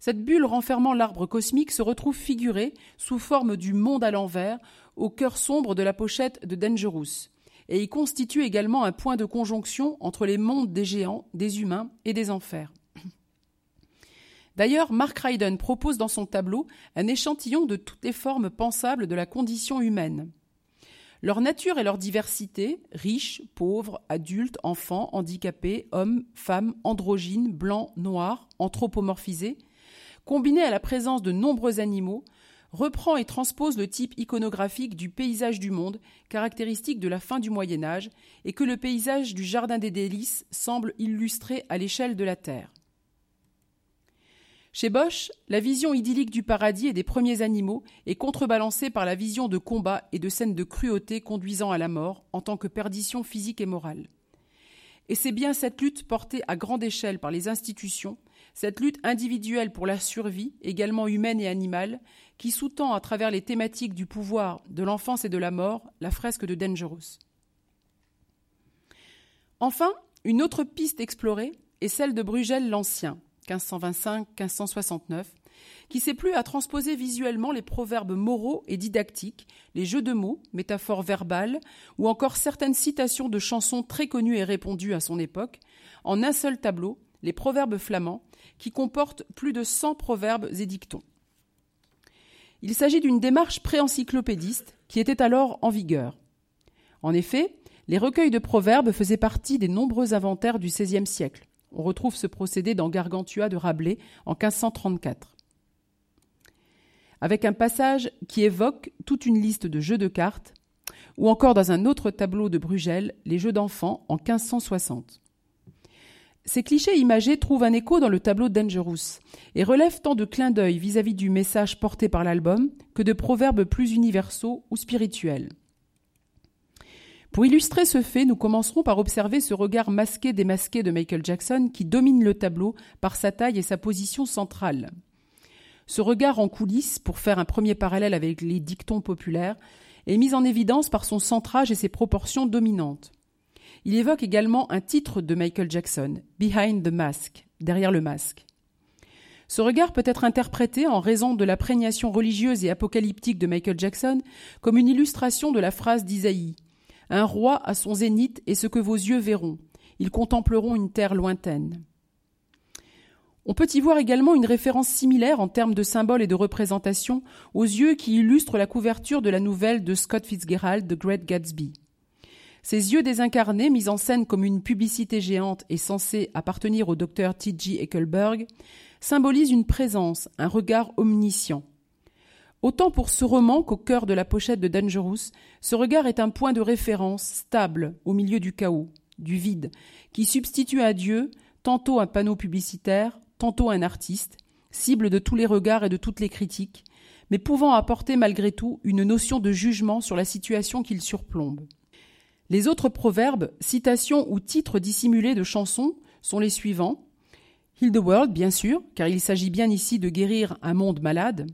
Cette bulle renfermant l'arbre cosmique se retrouve figurée sous forme du monde à l'envers, au cœur sombre de la pochette de Dangerous, et y constitue également un point de conjonction entre les mondes des géants, des humains et des enfers. D'ailleurs, Mark Ryden propose dans son tableau un échantillon de toutes les formes pensables de la condition humaine. Leur nature et leur diversité, riches, pauvres, adultes, enfants, handicapés, hommes, femmes, androgynes, blancs, noirs, anthropomorphisés, combinés à la présence de nombreux animaux, reprend et transpose le type iconographique du paysage du monde, caractéristique de la fin du Moyen Âge, et que le paysage du Jardin des Délices semble illustrer à l'échelle de la Terre. Chez Bosch, la vision idyllique du paradis et des premiers animaux est contrebalancée par la vision de combat et de scènes de cruauté conduisant à la mort en tant que perdition physique et morale. Et c'est bien cette lutte portée à grande échelle par les institutions, cette lutte individuelle pour la survie, également humaine et animale, qui sous-tend à travers les thématiques du pouvoir, de l'enfance et de la mort la fresque de Dangerous. Enfin, une autre piste explorée est celle de Brugel l'Ancien, 1525-1569, qui s'est plu à transposer visuellement les proverbes moraux et didactiques, les jeux de mots, métaphores verbales, ou encore certaines citations de chansons très connues et répandues à son époque, en un seul tableau, les proverbes flamands, qui comportent plus de 100 proverbes et dictons. Il s'agit d'une démarche pré-encyclopédiste qui était alors en vigueur. En effet, les recueils de proverbes faisaient partie des nombreux inventaires du XVIe siècle. On retrouve ce procédé dans Gargantua de Rabelais en 1534. Avec un passage qui évoque toute une liste de jeux de cartes, ou encore dans un autre tableau de Brugel, les jeux d'enfants en 1560. Ces clichés imagés trouvent un écho dans le tableau Dangerous et relèvent tant de clins d'œil vis-à-vis du message porté par l'album que de proverbes plus universaux ou spirituels. Pour illustrer ce fait, nous commencerons par observer ce regard masqué démasqué de Michael Jackson qui domine le tableau par sa taille et sa position centrale. Ce regard en coulisses, pour faire un premier parallèle avec les dictons populaires, est mis en évidence par son centrage et ses proportions dominantes. Il évoque également un titre de Michael Jackson, Behind the Mask, derrière le masque. Ce regard peut être interprété, en raison de la prégnation religieuse et apocalyptique de Michael Jackson, comme une illustration de la phrase d'Isaïe un roi à son zénith est ce que vos yeux verront. Ils contempleront une terre lointaine. On peut y voir également une référence similaire en termes de symboles et de représentation aux yeux qui illustrent la couverture de la nouvelle de Scott Fitzgerald, The Great Gatsby. Ces yeux désincarnés, mis en scène comme une publicité géante et censée appartenir au docteur T.G. Eckelberg, symbolisent une présence, un regard omniscient. Autant pour ce roman qu'au cœur de la pochette de Dangerous, ce regard est un point de référence stable au milieu du chaos, du vide, qui substitue à Dieu tantôt un panneau publicitaire, tantôt un artiste, cible de tous les regards et de toutes les critiques, mais pouvant apporter malgré tout une notion de jugement sur la situation qu'il surplombe. Les autres proverbes, citations ou titres dissimulés de chansons sont les suivants. Heal the world, bien sûr, car il s'agit bien ici de guérir un monde malade.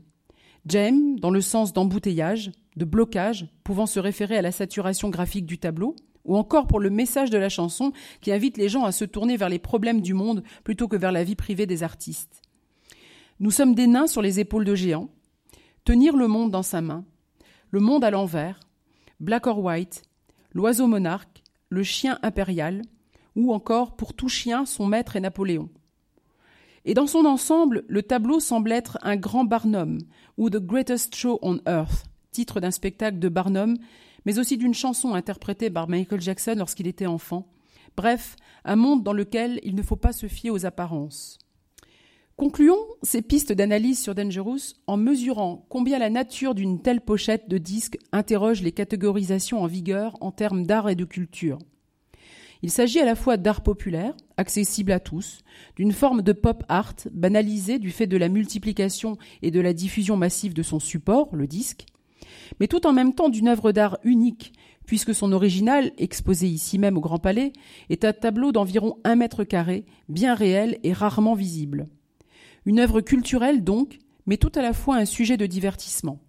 Jam, dans le sens d'embouteillage, de blocage, pouvant se référer à la saturation graphique du tableau, ou encore pour le message de la chanson qui invite les gens à se tourner vers les problèmes du monde plutôt que vers la vie privée des artistes. Nous sommes des nains sur les épaules de géants. Tenir le monde dans sa main, le monde à l'envers, black or white, l'oiseau monarque, le chien impérial, ou encore pour tout chien son maître est Napoléon. Et dans son ensemble, le tableau semble être un grand Barnum, ou The Greatest Show on Earth, titre d'un spectacle de Barnum, mais aussi d'une chanson interprétée par Michael Jackson lorsqu'il était enfant. Bref, un monde dans lequel il ne faut pas se fier aux apparences. Concluons ces pistes d'analyse sur Dangerous en mesurant combien la nature d'une telle pochette de disque interroge les catégorisations en vigueur en termes d'art et de culture. Il s'agit à la fois d'art populaire, accessible à tous, d'une forme de pop art banalisée du fait de la multiplication et de la diffusion massive de son support, le disque, mais tout en même temps d'une œuvre d'art unique, puisque son original, exposé ici même au Grand Palais, est un tableau d'environ un mètre carré, bien réel et rarement visible. Une œuvre culturelle donc, mais tout à la fois un sujet de divertissement.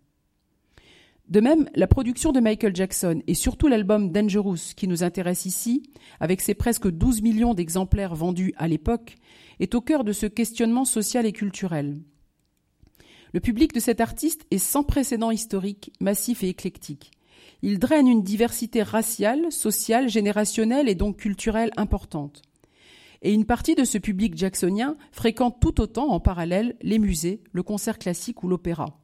De même, la production de Michael Jackson et surtout l'album Dangerous qui nous intéresse ici, avec ses presque 12 millions d'exemplaires vendus à l'époque, est au cœur de ce questionnement social et culturel. Le public de cet artiste est sans précédent historique, massif et éclectique. Il draine une diversité raciale, sociale, générationnelle et donc culturelle importante. Et une partie de ce public jacksonien fréquente tout autant en parallèle les musées, le concert classique ou l'opéra.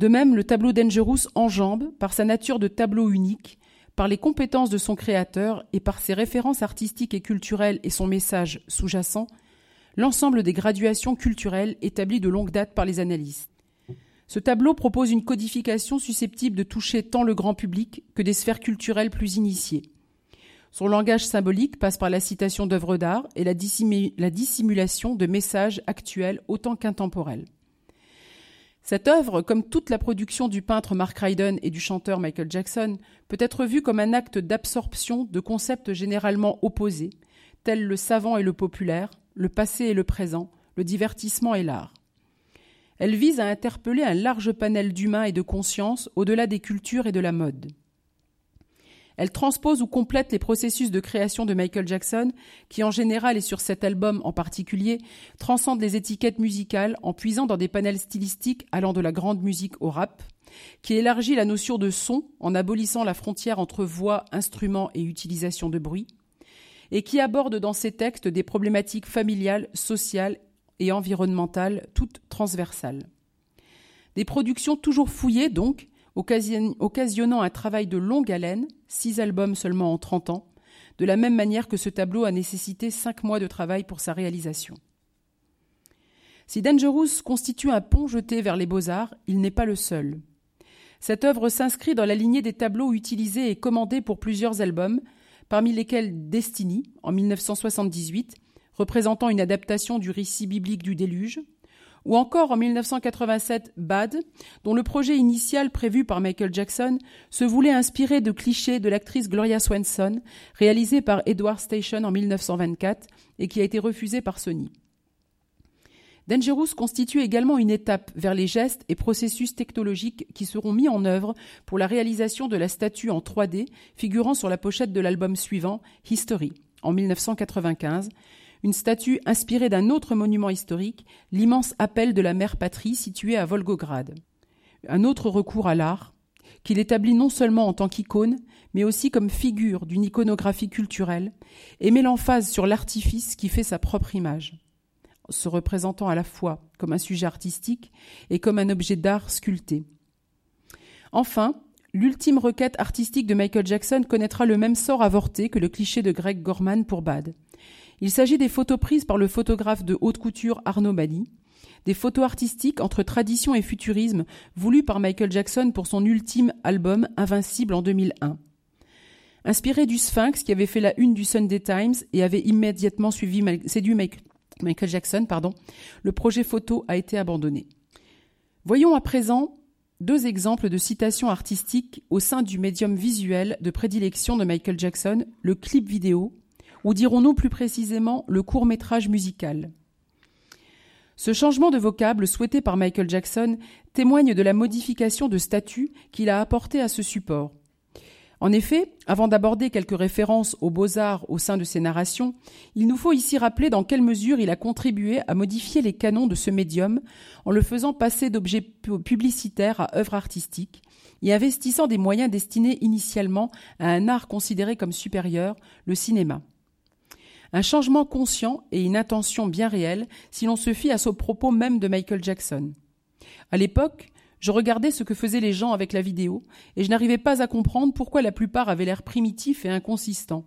De même, le tableau Dangerous enjambe, par sa nature de tableau unique, par les compétences de son créateur et par ses références artistiques et culturelles et son message sous-jacent, l'ensemble des graduations culturelles établies de longue date par les analystes. Ce tableau propose une codification susceptible de toucher tant le grand public que des sphères culturelles plus initiées. Son langage symbolique passe par la citation d'œuvres d'art et la, dissimulation de messages actuels autant qu'intemporels. Cette œuvre, comme toute la production du peintre Mark Ryden et du chanteur Michael Jackson, peut être vue comme un acte d'absorption de concepts généralement opposés, tels le savant et le populaire, le passé et le présent, le divertissement et l'art. Elle vise à interpeller un large panel d'humains et de conscience au-delà des cultures et de la mode. Elle transpose ou complète les processus de création de Michael Jackson, qui en général et sur cet album en particulier, transcendent les étiquettes musicales en puisant dans des panels stylistiques allant de la grande musique au rap, qui élargit la notion de son en abolissant la frontière entre voix, instruments et utilisation de bruit, et qui aborde dans ses textes des problématiques familiales, sociales et environnementales, toutes transversales. Des productions toujours fouillées, donc, occasionnant un travail de longue haleine, six albums seulement en 30 ans, de la même manière que ce tableau a nécessité cinq mois de travail pour sa réalisation. Si Dangerous constitue un pont jeté vers les beaux-arts, il n'est pas le seul. Cette œuvre s'inscrit dans la lignée des tableaux utilisés et commandés pour plusieurs albums, parmi lesquels Destiny, en 1978, représentant une adaptation du récit biblique du déluge, ou encore en 1987 Bad, dont le projet initial prévu par Michael Jackson se voulait inspirer de clichés de l'actrice Gloria Swanson, réalisé par Edward Station en 1924 et qui a été refusé par Sony. Dangerous constitue également une étape vers les gestes et processus technologiques qui seront mis en œuvre pour la réalisation de la statue en 3D figurant sur la pochette de l'album suivant, History, en 1995, une statue inspirée d'un autre monument historique, l'immense appel de la mère patrie située à Volgograd. Un autre recours à l'art, qu'il établit non seulement en tant qu'icône, mais aussi comme figure d'une iconographie culturelle, et met l'emphase sur l'artifice qui fait sa propre image. se représentant à la fois comme un sujet artistique et comme un objet d'art sculpté. Enfin, l'ultime requête artistique de Michael Jackson connaîtra le même sort avorté que le cliché de Greg Gorman pour Bad. Il s'agit des photos prises par le photographe de haute couture Arnaud Bali, des photos artistiques entre tradition et futurisme voulues par Michael Jackson pour son ultime album Invincible en 2001. Inspiré du Sphinx qui avait fait la une du Sunday Times et avait immédiatement suivi séduit Michael Jackson, pardon, le projet photo a été abandonné. Voyons à présent deux exemples de citations artistiques au sein du médium visuel de prédilection de Michael Jackson, le clip vidéo, ou dirons-nous plus précisément le court métrage musical? Ce changement de vocable souhaité par Michael Jackson témoigne de la modification de statut qu'il a apporté à ce support. En effet, avant d'aborder quelques références aux beaux-arts au sein de ses narrations, il nous faut ici rappeler dans quelle mesure il a contribué à modifier les canons de ce médium en le faisant passer d'objets publicitaires à œuvres artistiques et investissant des moyens destinés initialement à un art considéré comme supérieur, le cinéma. Un changement conscient et une intention bien réelle si l'on se fie à ce propos même de Michael Jackson. À l'époque, je regardais ce que faisaient les gens avec la vidéo, et je n'arrivais pas à comprendre pourquoi la plupart avaient l'air primitifs et inconsistants.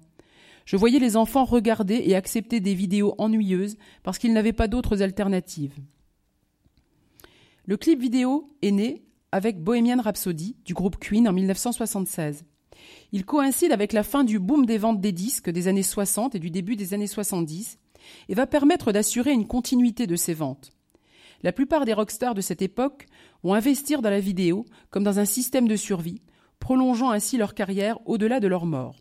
Je voyais les enfants regarder et accepter des vidéos ennuyeuses parce qu'ils n'avaient pas d'autres alternatives. Le clip vidéo est né avec Bohemian Rhapsody du groupe Queen en 1976. Il coïncide avec la fin du boom des ventes des disques des années 60 et du début des années 70 et va permettre d'assurer une continuité de ces ventes. La plupart des rockstars de cette époque vont investir dans la vidéo comme dans un système de survie, prolongeant ainsi leur carrière au-delà de leur mort.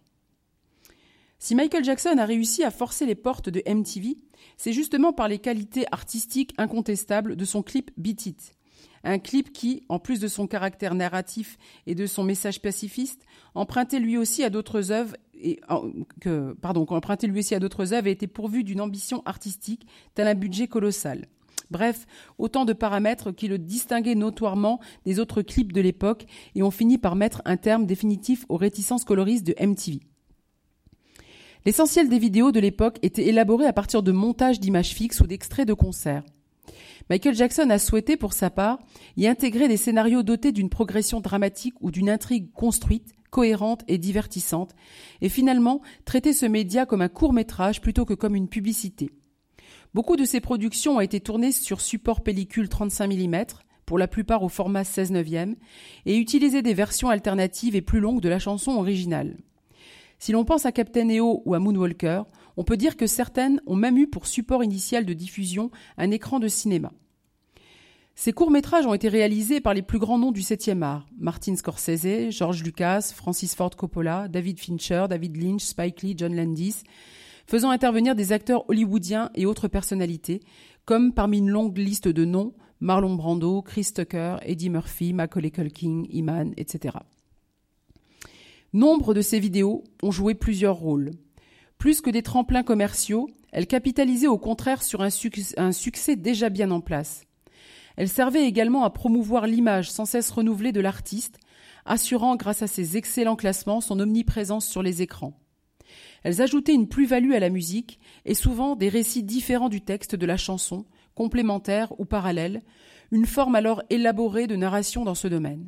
Si Michael Jackson a réussi à forcer les portes de MTV, c'est justement par les qualités artistiques incontestables de son clip Beat It. Un clip qui, en plus de son caractère narratif et de son message pacifiste, empruntait lui aussi à d'autres œuvres et pardon, lui aussi à d'autres œuvres était pourvu d'une ambition artistique tel un budget colossal. Bref, autant de paramètres qui le distinguaient notoirement des autres clips de l'époque et ont fini par mettre un terme définitif aux réticences coloristes de MTV. L'essentiel des vidéos de l'époque était élaboré à partir de montages d'images fixes ou d'extraits de concerts. Michael Jackson a souhaité, pour sa part, y intégrer des scénarios dotés d'une progression dramatique ou d'une intrigue construite, cohérente et divertissante, et finalement traiter ce média comme un court métrage plutôt que comme une publicité. Beaucoup de ces productions ont été tournées sur support pellicule 35 mm, pour la plupart au format 16 neuvième, et utilisaient des versions alternatives et plus longues de la chanson originale. Si l'on pense à Captain EO ou à Moonwalker, on peut dire que certaines ont même eu pour support initial de diffusion un écran de cinéma. Ces courts-métrages ont été réalisés par les plus grands noms du 7e art Martin Scorsese, George Lucas, Francis Ford Coppola, David Fincher, David Lynch, Spike Lee, John Landis, faisant intervenir des acteurs hollywoodiens et autres personnalités, comme parmi une longue liste de noms, Marlon Brando, Chris Tucker, Eddie Murphy, Macaulay Culkin, Iman, etc. Nombre de ces vidéos ont joué plusieurs rôles. Plus que des tremplins commerciaux, elles capitalisaient au contraire sur un succès déjà bien en place. Elles servaient également à promouvoir l'image sans cesse renouvelée de l'artiste, assurant grâce à ses excellents classements son omniprésence sur les écrans. Elles ajoutaient une plus-value à la musique et souvent des récits différents du texte de la chanson, complémentaires ou parallèles, une forme alors élaborée de narration dans ce domaine.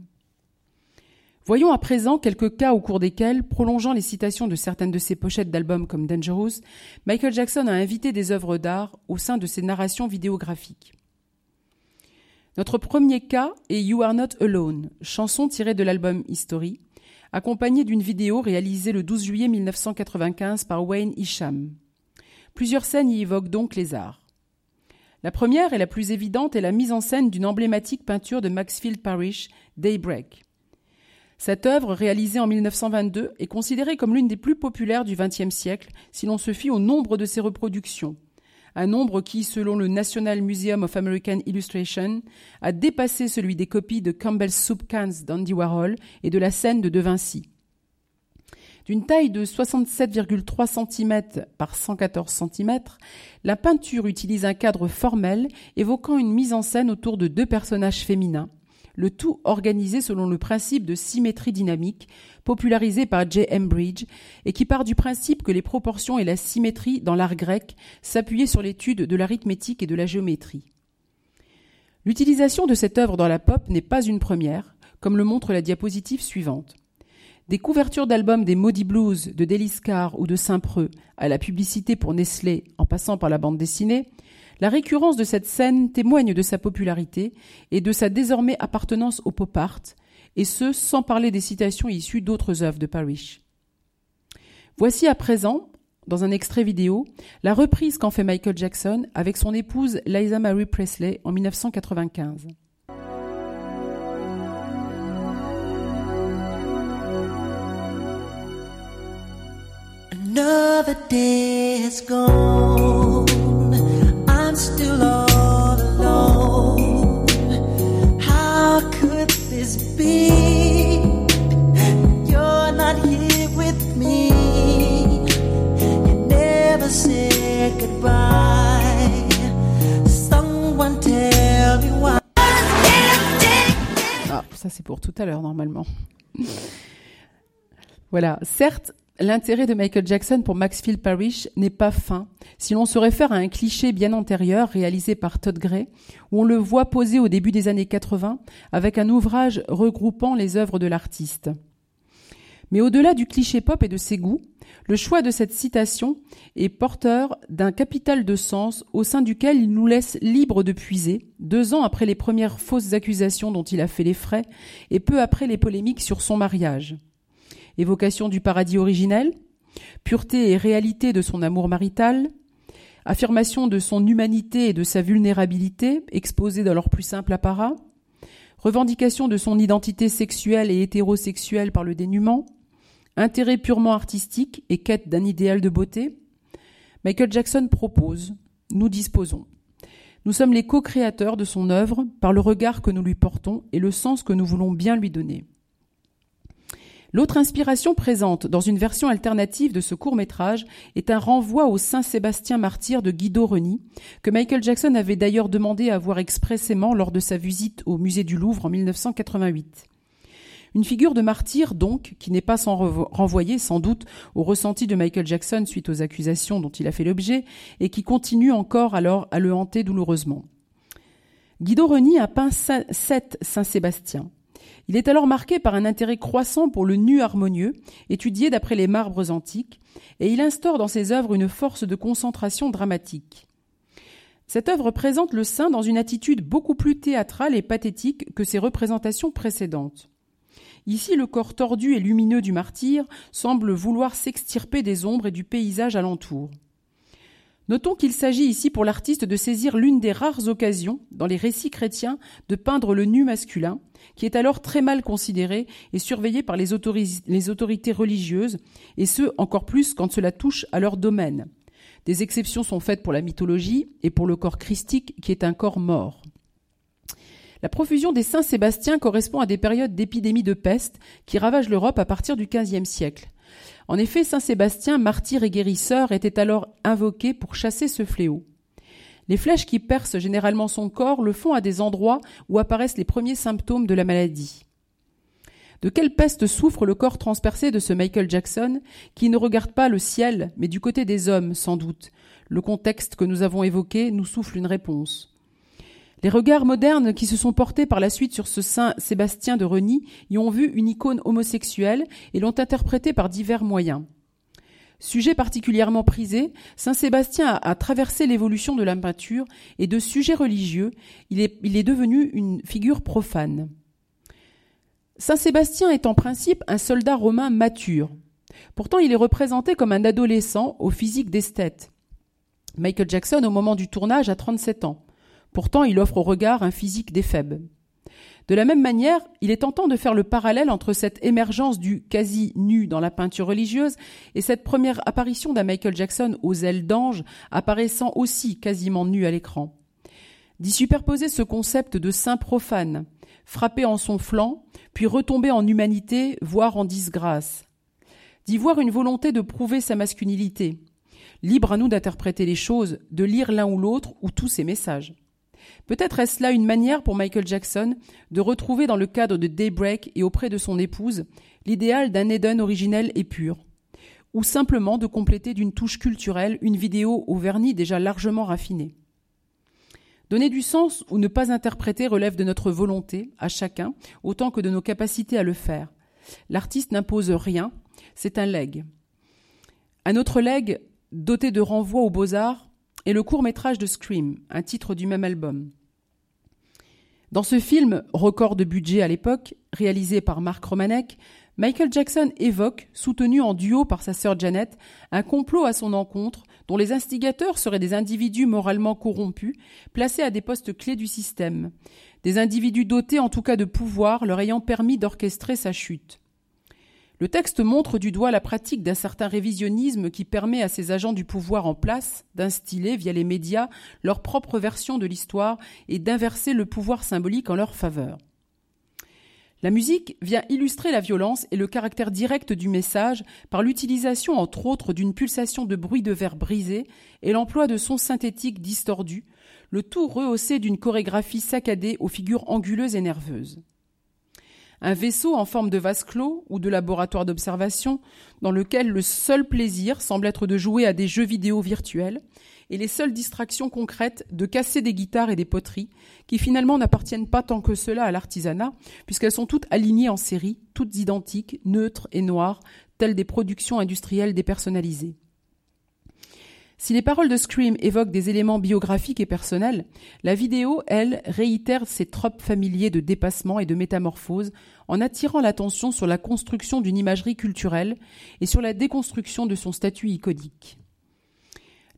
Voyons à présent quelques cas au cours desquels, prolongeant les citations de certaines de ses pochettes d'albums comme Dangerous, Michael Jackson a invité des œuvres d'art au sein de ses narrations vidéographiques. Notre premier cas est You Are Not Alone, chanson tirée de l'album History, accompagné d'une vidéo réalisée le 12 juillet 1995 par Wayne Isham. Plusieurs scènes y évoquent donc les arts. La première et la plus évidente est la mise en scène d'une emblématique peinture de Maxfield Parrish, Daybreak. Cette œuvre, réalisée en 1922, est considérée comme l'une des plus populaires du XXe siècle si l'on se fie au nombre de ses reproductions, un nombre qui, selon le National Museum of American Illustration, a dépassé celui des copies de Campbell's Soup Cans d'Andy Warhol et de la scène de De Vinci. D'une taille de 67,3 cm par 114 cm, la peinture utilise un cadre formel évoquant une mise en scène autour de deux personnages féminins, le tout organisé selon le principe de symétrie dynamique popularisé par J. Bridge et qui part du principe que les proportions et la symétrie dans l'art grec s'appuyaient sur l'étude de l'arithmétique et de la géométrie. L'utilisation de cette œuvre dans la pop n'est pas une première, comme le montre la diapositive suivante. Des couvertures d'albums des Maudits Blues de Deliscar ou de Saint-Preux à la publicité pour Nestlé en passant par la bande dessinée, la récurrence de cette scène témoigne de sa popularité et de sa désormais appartenance au pop art, et ce sans parler des citations issues d'autres œuvres de Parrish. Voici à présent, dans un extrait vidéo, la reprise qu'en fait Michael Jackson avec son épouse Liza Marie Presley en 1995. Another day has gone. Ça c'est pour tout à l'heure normalement. voilà, certes, L'intérêt de Michael Jackson pour Maxfield Parrish n'est pas fin si l'on se réfère à un cliché bien antérieur réalisé par Todd Gray, où on le voit posé au début des années 80 avec un ouvrage regroupant les œuvres de l'artiste. Mais au-delà du cliché pop et de ses goûts, le choix de cette citation est porteur d'un capital de sens au sein duquel il nous laisse libre de puiser, deux ans après les premières fausses accusations dont il a fait les frais et peu après les polémiques sur son mariage évocation du paradis originel, pureté et réalité de son amour marital, affirmation de son humanité et de sa vulnérabilité exposée dans leur plus simple apparat, revendication de son identité sexuelle et hétérosexuelle par le dénuement, intérêt purement artistique et quête d'un idéal de beauté, Michael Jackson propose, nous disposons. Nous sommes les co-créateurs de son œuvre par le regard que nous lui portons et le sens que nous voulons bien lui donner. L'autre inspiration présente dans une version alternative de ce court métrage est un renvoi au Saint Sébastien martyr de Guido Reni, que Michael Jackson avait d'ailleurs demandé à voir expressément lors de sa visite au musée du Louvre en 1988. Une figure de martyr, donc, qui n'est pas sans renvoyer, sans doute, au ressenti de Michael Jackson suite aux accusations dont il a fait l'objet, et qui continue encore alors à le hanter douloureusement. Guido Reni a peint sept Saint-Sébastien. Il est alors marqué par un intérêt croissant pour le nu harmonieux, étudié d'après les marbres antiques, et il instaure dans ses œuvres une force de concentration dramatique. Cette œuvre présente le saint dans une attitude beaucoup plus théâtrale et pathétique que ses représentations précédentes. Ici, le corps tordu et lumineux du martyr semble vouloir s'extirper des ombres et du paysage alentour. Notons qu'il s'agit ici pour l'artiste de saisir l'une des rares occasions, dans les récits chrétiens, de peindre le nu masculin, qui est alors très mal considéré et surveillé par les, autorités religieuses, et ce encore plus quand cela touche à leur domaine. Des exceptions sont faites pour la mythologie et pour le corps christique, qui est un corps mort. La profusion des saints Sébastien correspond à des périodes d'épidémie de peste qui ravagent l'Europe à partir du XVe siècle. En effet, Saint Sébastien, martyr et guérisseur, était alors invoqué pour chasser ce fléau. Les flèches qui percent généralement son corps le font à des endroits où apparaissent les premiers symptômes de la maladie. De quelle peste souffre le corps transpercé de ce Michael Jackson, qui ne regarde pas le ciel, mais du côté des hommes, sans doute? Le contexte que nous avons évoqué nous souffle une réponse. Les regards modernes qui se sont portés par la suite sur ce saint Sébastien de Reny y ont vu une icône homosexuelle et l'ont interprété par divers moyens. Sujet particulièrement prisé, Saint Sébastien a, traversé l'évolution de la peinture et de sujets religieux, il est, il est devenu une figure profane. Saint Sébastien est en principe un soldat romain mature. Pourtant, il est représenté comme un adolescent au physique d'esthète. Michael Jackson, au moment du tournage, a 37 ans. Pourtant, il offre au regard un physique d'éphèbe. De la même manière, il est tentant de faire le parallèle entre cette émergence du quasi nu dans la peinture religieuse et cette première apparition d'un Michael Jackson aux ailes d'ange apparaissant aussi quasiment nu à l'écran. D'y superposer ce concept de saint profane, frappé en son flanc, puis retomber en humanité, voire en disgrâce. D'y voir une volonté de prouver sa masculinité. Libre à nous d'interpréter les choses, de lire l'un ou l'autre ou tous ces messages. Peut-être est-ce là une manière pour Michael Jackson de retrouver dans le cadre de Daybreak et auprès de son épouse l'idéal d'un Eden originel et pur, ou simplement de compléter d'une touche culturelle une vidéo au vernis déjà largement raffiné. Donner du sens ou ne pas interpréter relève de notre volonté, à chacun, autant que de nos capacités à le faire. L'artiste n'impose rien, c'est un legs. Un autre legs, doté de renvoi aux beaux-arts, est le court-métrage de Scream, un titre du même album. Dans ce film, record de budget à l'époque, réalisé par Mark Romanek, Michael Jackson évoque, soutenu en duo par sa sœur Janet, un complot à son encontre dont les instigateurs seraient des individus moralement corrompus, placés à des postes clés du système, des individus dotés en tout cas de pouvoir leur ayant permis d'orchestrer sa chute. Le texte montre du doigt la pratique d'un certain révisionnisme qui permet à ces agents du pouvoir en place d'instiller, via les médias, leur propre version de l'histoire et d'inverser le pouvoir symbolique en leur faveur. La musique vient illustrer la violence et le caractère direct du message par l'utilisation entre autres d'une pulsation de bruit de verre brisé et l'emploi de sons synthétiques distordus, le tout rehaussé d'une chorégraphie saccadée aux figures anguleuses et nerveuses. Un vaisseau en forme de vase clos ou de laboratoire d'observation dans lequel le seul plaisir semble être de jouer à des jeux vidéo virtuels et les seules distractions concrètes de casser des guitares et des poteries, qui finalement n'appartiennent pas tant que cela à l'artisanat, puisqu'elles sont toutes alignées en série, toutes identiques, neutres et noires, telles des productions industrielles dépersonnalisées. Si les paroles de Scream évoquent des éléments biographiques et personnels, la vidéo, elle, réitère ses tropes familiers de dépassement et de métamorphose en attirant l'attention sur la construction d'une imagerie culturelle et sur la déconstruction de son statut iconique.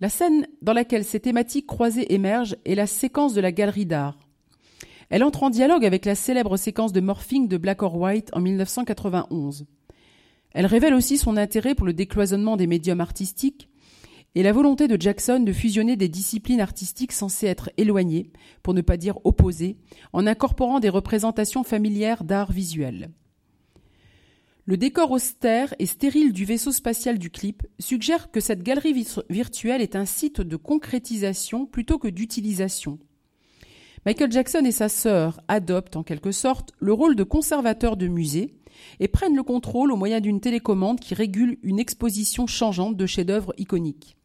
La scène dans laquelle ces thématiques croisées émergent est la séquence de la galerie d'art. Elle entre en dialogue avec la célèbre séquence de morphing de Black or White en 1991. Elle révèle aussi son intérêt pour le décloisonnement des médiums artistiques et la volonté de Jackson de fusionner des disciplines artistiques censées être éloignées, pour ne pas dire opposées, en incorporant des représentations familières d'art visuel. Le décor austère et stérile du vaisseau spatial du clip suggère que cette galerie virtuelle est un site de concrétisation plutôt que d'utilisation. Michael Jackson et sa sœur adoptent en quelque sorte le rôle de conservateur de musée et prennent le contrôle au moyen d'une télécommande qui régule une exposition changeante de chefs-d'œuvre iconiques.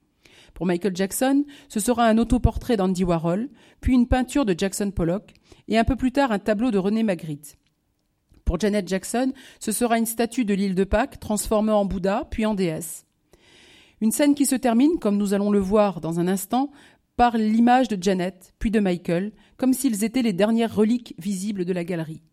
Pour Michael Jackson, ce sera un autoportrait d'Andy Warhol, puis une peinture de Jackson Pollock, et un peu plus tard un tableau de René Magritte. Pour Janet Jackson, ce sera une statue de l'île de Pâques transformée en Bouddha, puis en déesse. Une scène qui se termine, comme nous allons le voir dans un instant, par l'image de Janet, puis de Michael, comme s'ils étaient les dernières reliques visibles de la galerie.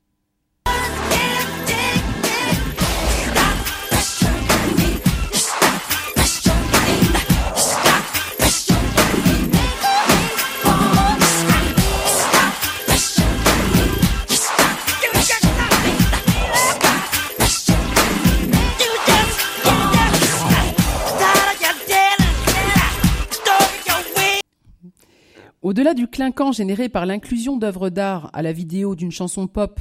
Au-delà du clinquant généré par l'inclusion d'œuvres d'art à la vidéo d'une chanson pop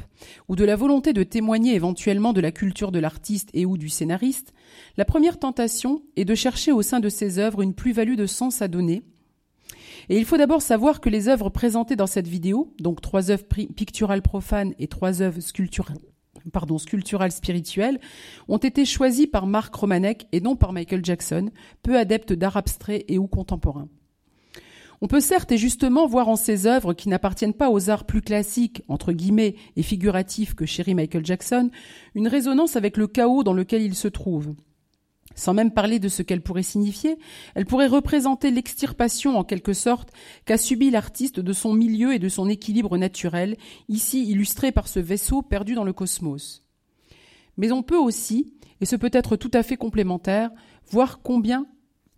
ou de la volonté de témoigner éventuellement de la culture de l'artiste et ou du scénariste, la première tentation est de chercher au sein de ces œuvres une plus-value de sens à donner. Et il faut d'abord savoir que les œuvres présentées dans cette vidéo, donc trois œuvres picturales profanes et trois œuvres sculpturales, spirituelles, ont été choisies par Mark Romanek et non par Michael Jackson, peu adepte d'art abstrait et ou contemporain. On peut certes et justement voir en ces œuvres qui n'appartiennent pas aux arts plus classiques, entre guillemets, et figuratifs que chérit Michael Jackson, une résonance avec le chaos dans lequel il se trouve. Sans même parler de ce qu'elle pourrait signifier, elle pourrait représenter l'extirpation en quelque sorte qu'a subi l'artiste de son milieu et de son équilibre naturel, ici illustré par ce vaisseau perdu dans le cosmos. Mais on peut aussi, et ce peut être tout à fait complémentaire, voir combien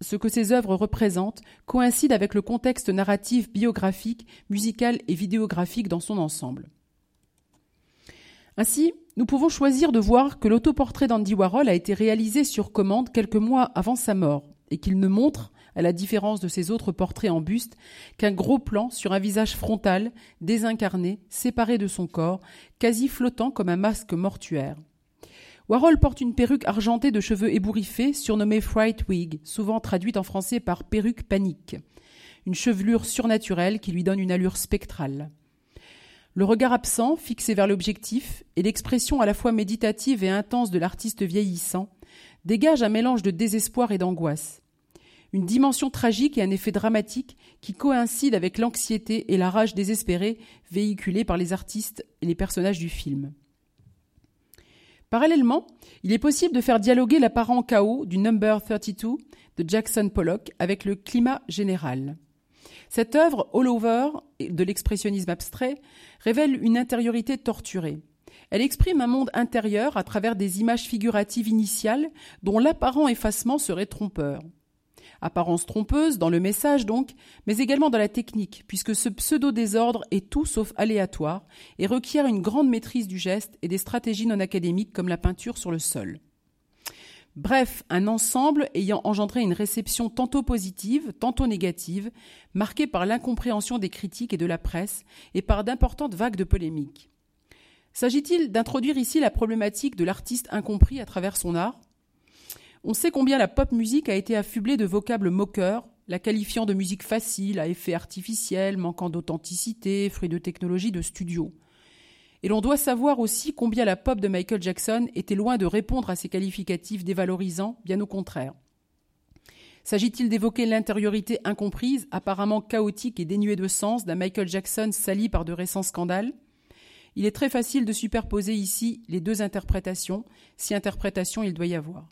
ce que ces œuvres représentent coïncide avec le contexte narratif, biographique, musical et vidéographique dans son ensemble. Ainsi, nous pouvons choisir de voir que l'autoportrait d'Andy Warhol a été réalisé sur commande quelques mois avant sa mort et qu'il ne montre, à la différence de ses autres portraits en buste, qu'un gros plan sur un visage frontal, désincarné, séparé de son corps, quasi flottant comme un masque mortuaire. Warhol porte une perruque argentée de cheveux ébouriffés, surnommée Fright Wig, souvent traduite en français par perruque panique. une chevelure surnaturelle qui lui donne une allure spectrale. Le regard absent, fixé vers l'objectif, et l'expression à la fois méditative et intense de l'artiste vieillissant dégagent un mélange de désespoir et d'angoisse. Une dimension tragique et un effet dramatique qui coïncident avec l'anxiété et la rage désespérée véhiculée par les artistes et les personnages du film. Parallèlement, il est possible de faire dialoguer l'apparent chaos du Number 32 de Jackson Pollock avec le climat général. Cette œuvre, all over, de l'expressionnisme abstrait, révèle une intériorité torturée. Elle exprime un monde intérieur à travers des images figuratives initiales dont l'apparent effacement serait trompeur. Apparence trompeuse dans le message donc, mais également dans la technique, puisque ce pseudo-désordre est tout sauf aléatoire et requiert une grande maîtrise du geste et des stratégies non académiques comme la peinture sur le sol. Bref, un ensemble ayant engendré une réception tantôt positive, tantôt négative, marquée par l'incompréhension des critiques et de la presse et par d'importantes vagues de polémiques. S'agit-il d'introduire ici la problématique de l'artiste incompris à travers son art? On sait combien la pop musique a été affublée de vocables moqueurs, la qualifiant de musique facile, à effet artificiel, manquant d'authenticité, fruit de technologie de studio. Et l'on doit savoir aussi combien la pop de Michael Jackson était loin de répondre à ces qualificatifs dévalorisants, bien au contraire. S'agit-il d'évoquer l'intériorité incomprise, apparemment chaotique et dénuée de sens d'un Michael Jackson sali par de récents scandales? Il est très facile de superposer ici les deux interprétations, si interprétation il doit y avoir.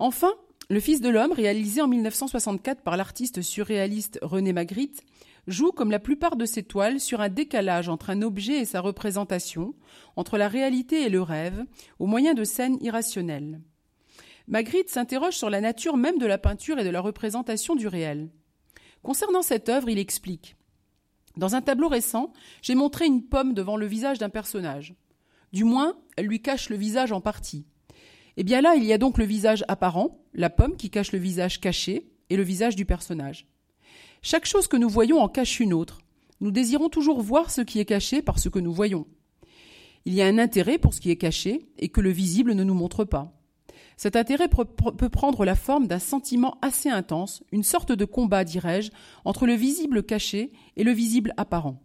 Enfin, Le Fils de l'homme, réalisé en 1964 par l'artiste surréaliste René Magritte, joue, comme la plupart de ses toiles, sur un décalage entre un objet et sa représentation, entre la réalité et le rêve, au moyen de scènes irrationnelles. Magritte s'interroge sur la nature même de la peinture et de la représentation du réel. Concernant cette œuvre, il explique Dans un tableau récent, j'ai montré une pomme devant le visage d'un personnage. Du moins, elle lui cache le visage en partie. Eh bien là, il y a donc le visage apparent, la pomme qui cache le visage caché, et le visage du personnage. Chaque chose que nous voyons en cache une autre. Nous désirons toujours voir ce qui est caché par ce que nous voyons. Il y a un intérêt pour ce qui est caché et que le visible ne nous montre pas. Cet intérêt peut prendre la forme d'un sentiment assez intense, une sorte de combat, dirais-je, entre le visible caché et le visible apparent.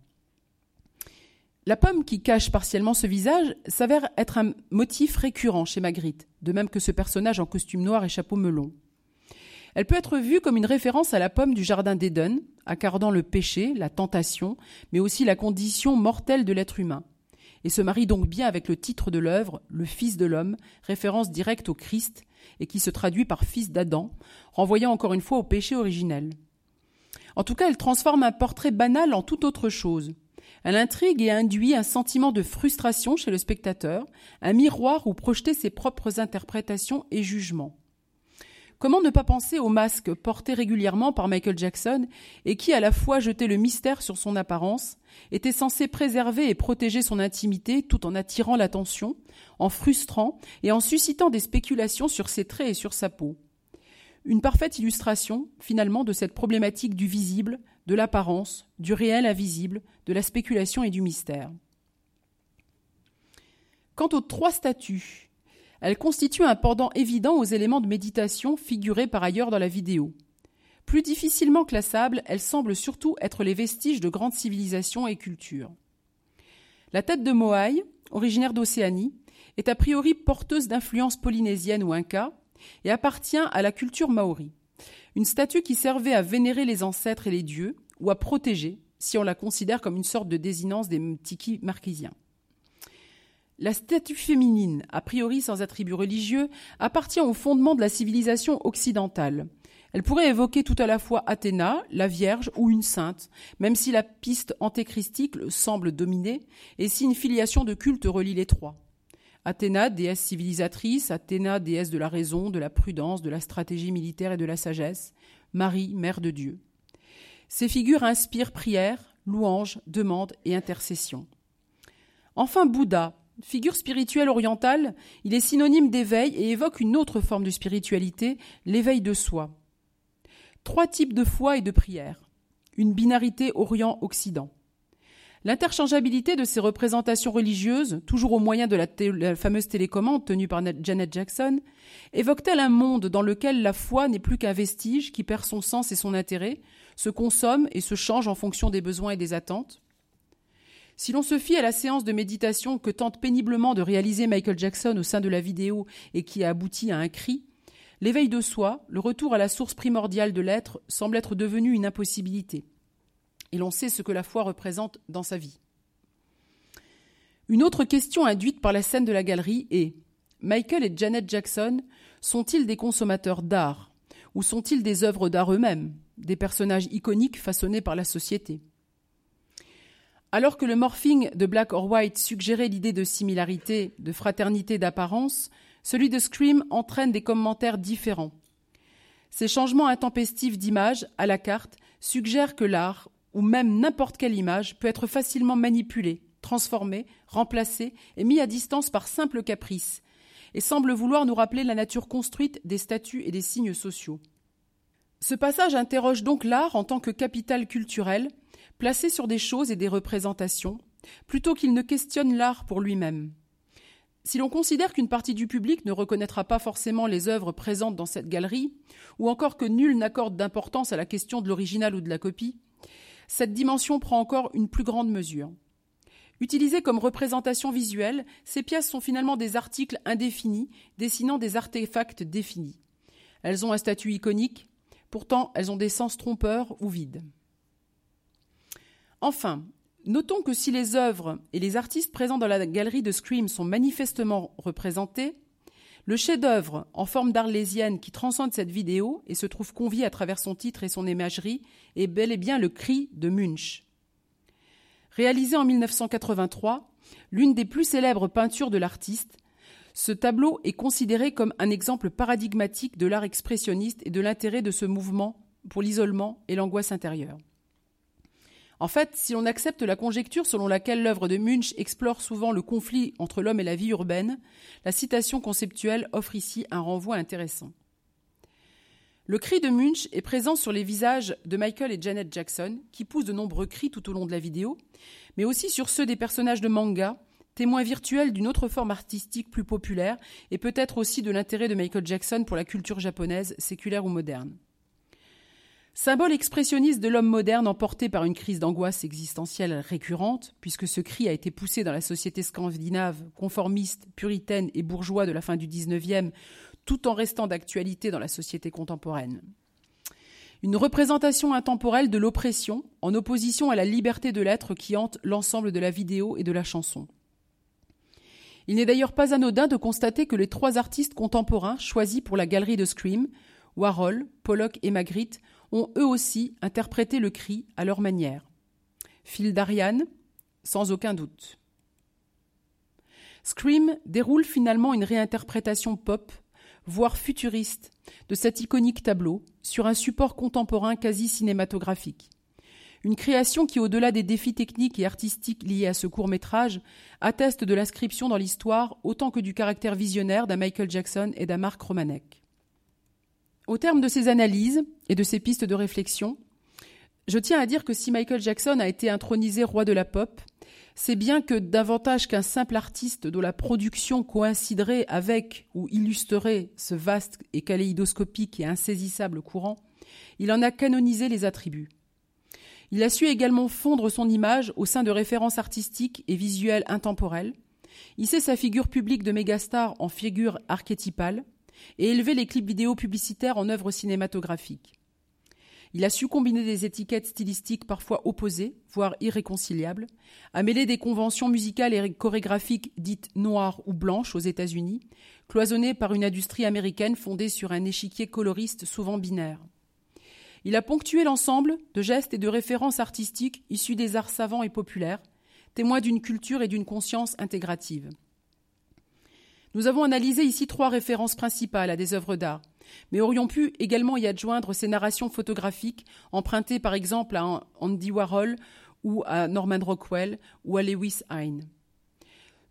La pomme qui cache partiellement ce visage s'avère être un motif récurrent chez Magritte, de même que ce personnage en costume noir et chapeau melon. Elle peut être vue comme une référence à la pomme du jardin d'Éden, accordant le péché, la tentation, mais aussi la condition mortelle de l'être humain, et se marie donc bien avec le titre de l'œuvre, le Fils de l'homme, référence directe au Christ, et qui se traduit par Fils d'Adam, renvoyant encore une fois au péché originel. En tout cas, elle transforme un portrait banal en toute autre chose, elle intrigue et induit un sentiment de frustration chez le spectateur, un miroir où projeter ses propres interprétations et jugements. Comment ne pas penser au masque porté régulièrement par Michael Jackson et qui à la fois jetait le mystère sur son apparence, était censé préserver et protéger son intimité tout en attirant l'attention, en frustrant et en suscitant des spéculations sur ses traits et sur sa peau? Une parfaite illustration, finalement, de cette problématique du visible, de l'apparence, du réel invisible, de la spéculation et du mystère. Quant aux trois statues, elles constituent un pendant évident aux éléments de méditation figurés par ailleurs dans la vidéo. Plus difficilement classables, elles semblent surtout être les vestiges de grandes civilisations et cultures. La tête de Moai, originaire d'Océanie, est a priori porteuse d'influence polynésienne ou inca, et appartient à la culture maori. Une statue qui servait à vénérer les ancêtres et les dieux, ou à protéger, si on la considère comme une sorte de désinence des mtiki marquisiens. La statue féminine, a priori sans attribut religieux, appartient au fondement de la civilisation occidentale. Elle pourrait évoquer tout à la fois Athéna, la Vierge ou une sainte, même si la piste antéchristique semble dominer, et si une filiation de culte relie les trois. Athéna, déesse civilisatrice, Athéna, déesse de la raison, de la prudence, de la stratégie militaire et de la sagesse, Marie, mère de Dieu. Ces figures inspirent prière, louange, demande et intercession. Enfin, Bouddha, figure spirituelle orientale, il est synonyme d'éveil et évoque une autre forme de spiritualité, l'éveil de soi. Trois types de foi et de prière. Une binarité Orient-Occident. L'interchangeabilité de ces représentations religieuses, toujours au moyen de la, fameuse télécommande tenue par Janet Jackson, évoque-t-elle un monde dans lequel la foi n'est plus qu'un vestige qui perd son sens et son intérêt, se consomme et se change en fonction des besoins et des attentes? Si l'on se fie à la séance de méditation que tente péniblement de réaliser Michael Jackson au sein de la vidéo et qui a abouti à un cri, l'éveil de soi, le retour à la source primordiale de l'être, semble être devenu une impossibilité et l'on sait ce que la foi représente dans sa vie. Une autre question induite par la scène de la galerie est Michael et Janet Jackson sont-ils des consommateurs d'art ou sont-ils des œuvres d'art eux-mêmes, des personnages iconiques façonnés par la société? Alors que le morphing de Black or White suggérait l'idée de similarité, de fraternité d'apparence, celui de Scream entraîne des commentaires différents. Ces changements intempestifs d'image à la carte suggèrent que l'art, ou même n'importe quelle image peut être facilement manipulée, transformée, remplacée et mise à distance par simple caprice, et semble vouloir nous rappeler la nature construite des statuts et des signes sociaux. Ce passage interroge donc l'art en tant que capital culturel, placé sur des choses et des représentations, plutôt qu'il ne questionne l'art pour lui-même. Si l'on considère qu'une partie du public ne reconnaîtra pas forcément les œuvres présentes dans cette galerie, ou encore que nul n'accorde d'importance à la question de l'original ou de la copie, cette dimension prend encore une plus grande mesure. Utilisées comme représentation visuelle, ces pièces sont finalement des articles indéfinis, dessinant des artefacts définis. Elles ont un statut iconique, pourtant elles ont des sens trompeurs ou vides. Enfin, notons que si les œuvres et les artistes présents dans la galerie de Scream sont manifestement représentés, le chef-d'œuvre en forme d'arlésienne qui transcende cette vidéo et se trouve convié à travers son titre et son imagerie est bel et bien le cri de Munch. Réalisé en 1983, l'une des plus célèbres peintures de l'artiste, ce tableau est considéré comme un exemple paradigmatique de l'art expressionniste et de l'intérêt de ce mouvement pour l'isolement et l'angoisse intérieure. En fait, si l'on accepte la conjecture selon laquelle l'œuvre de Munch explore souvent le conflit entre l'homme et la vie urbaine, la citation conceptuelle offre ici un renvoi intéressant. Le cri de Munch est présent sur les visages de Michael et Janet Jackson, qui poussent de nombreux cris tout au long de la vidéo, mais aussi sur ceux des personnages de manga, témoins virtuels d'une autre forme artistique plus populaire et peut-être aussi de l'intérêt de Michael Jackson pour la culture japonaise, séculaire ou moderne. Symbole expressionniste de l'homme moderne emporté par une crise d'angoisse existentielle récurrente, puisque ce cri a été poussé dans la société scandinave, conformiste, puritaine et bourgeois de la fin du XIXe, tout en restant d'actualité dans la société contemporaine. Une représentation intemporelle de l'oppression, en opposition à la liberté de l'être qui hante l'ensemble de la vidéo et de la chanson. Il n'est d'ailleurs pas anodin de constater que les trois artistes contemporains choisis pour la galerie de Scream, Warhol, Pollock et Magritte, ont eux aussi interprété le cri à leur manière. Phil d'Ariane, sans aucun doute. Scream déroule finalement une réinterprétation pop, voire futuriste, de cet iconique tableau sur un support contemporain quasi cinématographique. Une création qui, au-delà des défis techniques et artistiques liés à ce court métrage, atteste de l'inscription dans l'histoire autant que du caractère visionnaire d'un Michael Jackson et d'un Mark Romanek. Au terme de ces analyses et de ces pistes de réflexion, je tiens à dire que si Michael Jackson a été intronisé roi de la pop, c'est bien que davantage qu'un simple artiste dont la production coïnciderait avec ou illustrerait ce vaste et kaléidoscopique et insaisissable courant, il en a canonisé les attributs. Il a su également fondre son image au sein de références artistiques et visuelles intemporelles, hisser sa figure publique de mégastar en figure archétypale, et élever les clips vidéo publicitaires en œuvres cinématographiques. Il a su combiner des étiquettes stylistiques parfois opposées, voire irréconciliables, à mêler des conventions musicales et chorégraphiques dites noires ou blanches aux États-Unis, cloisonnées par une industrie américaine fondée sur un échiquier coloriste souvent binaire. Il a ponctué l'ensemble de gestes et de références artistiques issus des arts savants et populaires, témoins d'une culture et d'une conscience intégrative. Nous avons analysé ici trois références principales à des œuvres d'art, mais aurions pu également y adjoindre ces narrations photographiques empruntées par exemple à Andy Warhol ou à Norman Rockwell ou à Lewis Hine.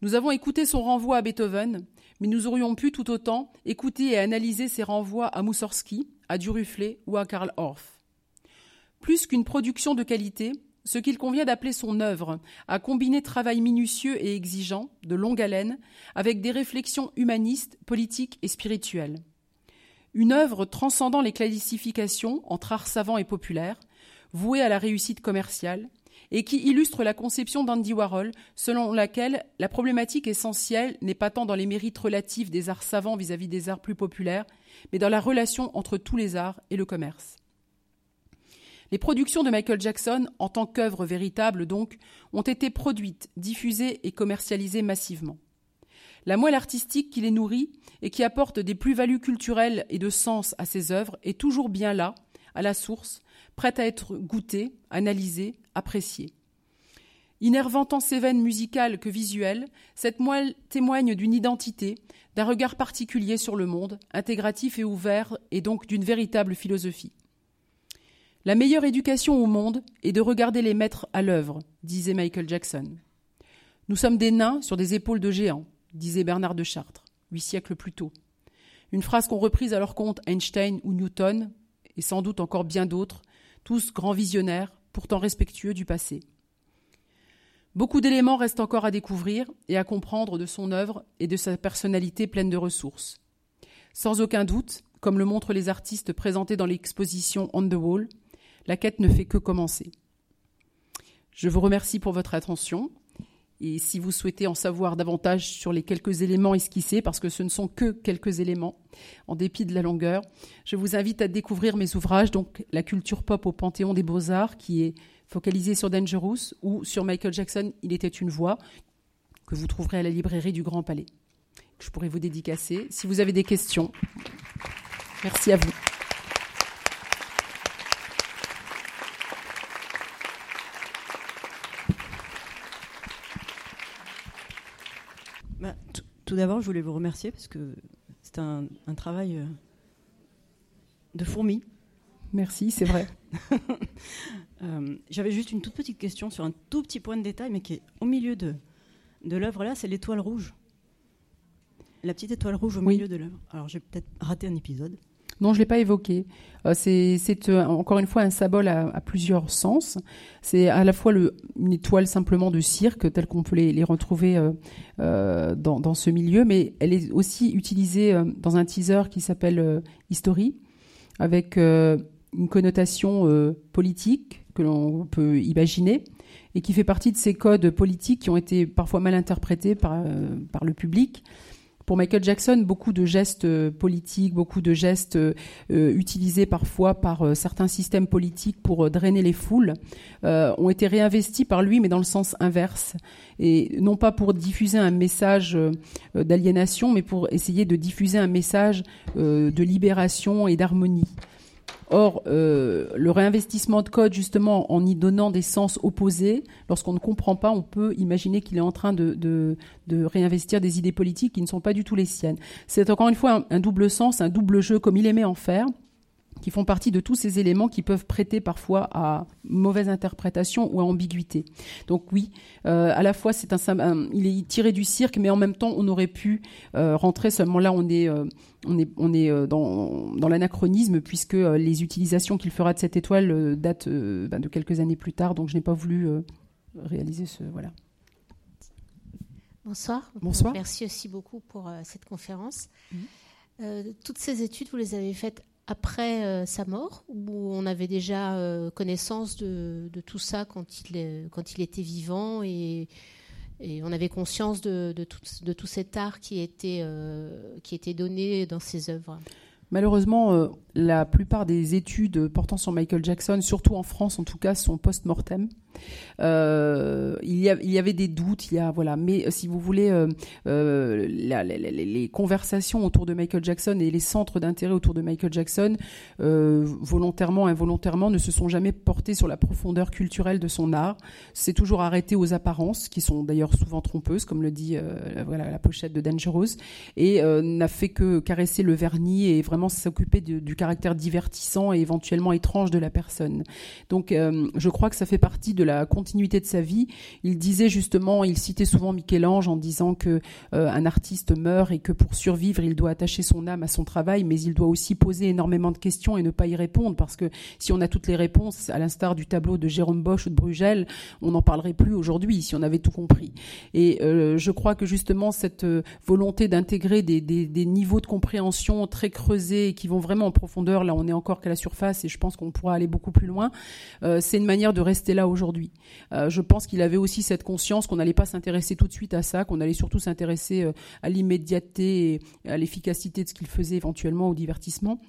Nous avons écouté son renvoi à Beethoven, mais nous aurions pu tout autant écouter et analyser ses renvois à Moussorski, à Duruflé ou à Karl Orff. Plus qu'une production de qualité, ce qu'il convient d'appeler son œuvre, a combiné travail minutieux et exigeant, de longue haleine, avec des réflexions humanistes, politiques et spirituelles. Une œuvre transcendant les classifications entre art savant et populaire, vouée à la réussite commerciale, et qui illustre la conception d'Andy Warhol selon laquelle la problématique essentielle n'est pas tant dans les mérites relatifs des arts savants vis-à-vis des arts plus populaires, mais dans la relation entre tous les arts et le commerce. Les productions de Michael Jackson, en tant qu'œuvre véritable donc, ont été produites, diffusées et commercialisées massivement. La moelle artistique qui les nourrit et qui apporte des plus-values culturelles et de sens à ses œuvres est toujours bien là, à la source, prête à être goûtée, analysée, appréciée. Innervant tant ses veines musicales que visuelles, cette moelle témoigne d'une identité, d'un regard particulier sur le monde, intégratif et ouvert, et donc d'une véritable philosophie. La meilleure éducation au monde est de regarder les maîtres à l'œuvre, disait Michael Jackson. Nous sommes des nains sur des épaules de géants, disait Bernard de Chartres, huit siècles plus tôt. Une phrase qu'ont reprise à leur compte Einstein ou Newton, et sans doute encore bien d'autres, tous grands visionnaires, pourtant respectueux du passé. Beaucoup d'éléments restent encore à découvrir et à comprendre de son œuvre et de sa personnalité pleine de ressources. Sans aucun doute, comme le montrent les artistes présentés dans l'exposition On the Wall, la quête ne fait que commencer. Je vous remercie pour votre attention. Et si vous souhaitez en savoir davantage sur les quelques éléments esquissés, parce que ce ne sont que quelques éléments, en dépit de la longueur, je vous invite à découvrir mes ouvrages, donc La culture pop au Panthéon des Beaux-Arts, qui est focalisé sur Dangerous, ou sur Michael Jackson, Il était une voix, que vous trouverez à la librairie du Grand Palais. Je pourrais vous dédicacer. Si vous avez des questions, merci à vous. Tout d'abord, je voulais vous remercier parce que c'est un, travail euh, de fourmi. Merci, c'est vrai. Euh, j'avais juste une toute petite question sur un tout petit point de détail, mais qui est au milieu de, de l'œuvre là, c'est l'étoile rouge. La petite étoile rouge au milieu de l'œuvre. Alors j'ai peut-être raté un épisode. Non, je ne l'ai pas évoqué. Euh, c'est euh, encore une fois un symbole à, plusieurs sens. C'est à la fois une étoile simplement de cirque, telle qu'on peut les, retrouver euh, dans, ce milieu, mais elle est aussi utilisée dans un teaser qui s'appelle History, avec une connotation politique que l'on peut imaginer et qui fait partie de ces codes politiques qui ont été parfois mal interprétés par le public pour Michael Jackson, beaucoup de gestes euh, politiques, beaucoup de gestes euh, utilisés parfois par euh, certains systèmes politiques pour drainer les foules, ont été réinvestis par lui, mais dans le sens inverse. Et non pas pour diffuser un message d'aliénation, mais pour essayer de diffuser un message de libération et d'harmonie. Or, euh, le réinvestissement de code, justement, en y donnant des sens opposés, lorsqu'on ne comprend pas, on peut imaginer qu'il est en train de, réinvestir des idées politiques qui ne sont pas du tout les siennes. C'est encore une fois un double sens, un double jeu, comme il aimait en faire qui font partie de tous ces éléments qui peuvent prêter parfois à mauvaise interprétation ou à ambiguïté. Donc oui, euh, à la fois c'est un, il est tiré du cirque, mais en même temps on aurait pu euh, rentrer seulement là on est euh, on est on est dans, dans l'anachronisme puisque les utilisations qu'il fera de cette étoile datent ben, de quelques années plus tard. Donc je n'ai pas voulu réaliser ce voilà. Bonsoir. Bonsoir. Merci aussi beaucoup pour cette conférence. Mmh. toutes ces études, vous les avez faites après euh, sa mort, où on avait déjà euh, connaissance de, tout ça quand il, était vivant et, on avait conscience de, tout, de, tout, cet art qui était, euh, qui était donné dans ses œuvres. Malheureusement, la plupart des études portant sur Michael Jackson, surtout en France en tout cas, sont post-mortem. Euh, il, y avait des doutes, il y a voilà, mais euh, si vous voulez, euh, les conversations autour de Michael Jackson et les centres d'intérêt autour de Michael Jackson, volontairement, involontairement, ne se sont jamais portés sur la profondeur culturelle de son art. C'est toujours arrêté aux apparences, qui sont d'ailleurs souvent trompeuses, comme le dit voilà la pochette de Dangerous, et n'a fait que caresser le vernis et vraiment s'occuper du caractère divertissant et éventuellement étrange de la personne. Donc, je crois que ça fait partie de la continuité de sa vie. Il disait justement, il citait souvent Michel-Ange en disant que euh, un artiste meurt et que pour survivre, il doit attacher son âme à son travail, mais il doit aussi poser énormément de questions et ne pas y répondre parce que si on a toutes les réponses, à l'instar du tableau de Jérôme Bosch ou de Brugel, on n'en parlerait plus aujourd'hui si on avait tout compris. Et euh, je crois que justement cette euh, volonté d'intégrer des, niveaux de compréhension très creusés qui vont vraiment en profondeur, là on est encore qu'à la surface et je pense qu'on pourra aller beaucoup plus loin, c'est une manière de rester là aujourd'hui. Euh, je pense qu'il avait aussi cette conscience qu'on n'allait pas s'intéresser tout de suite à ça, qu'on allait surtout s'intéresser euh, à l'immédiateté et à l'efficacité de ce qu'il faisait éventuellement au divertissement.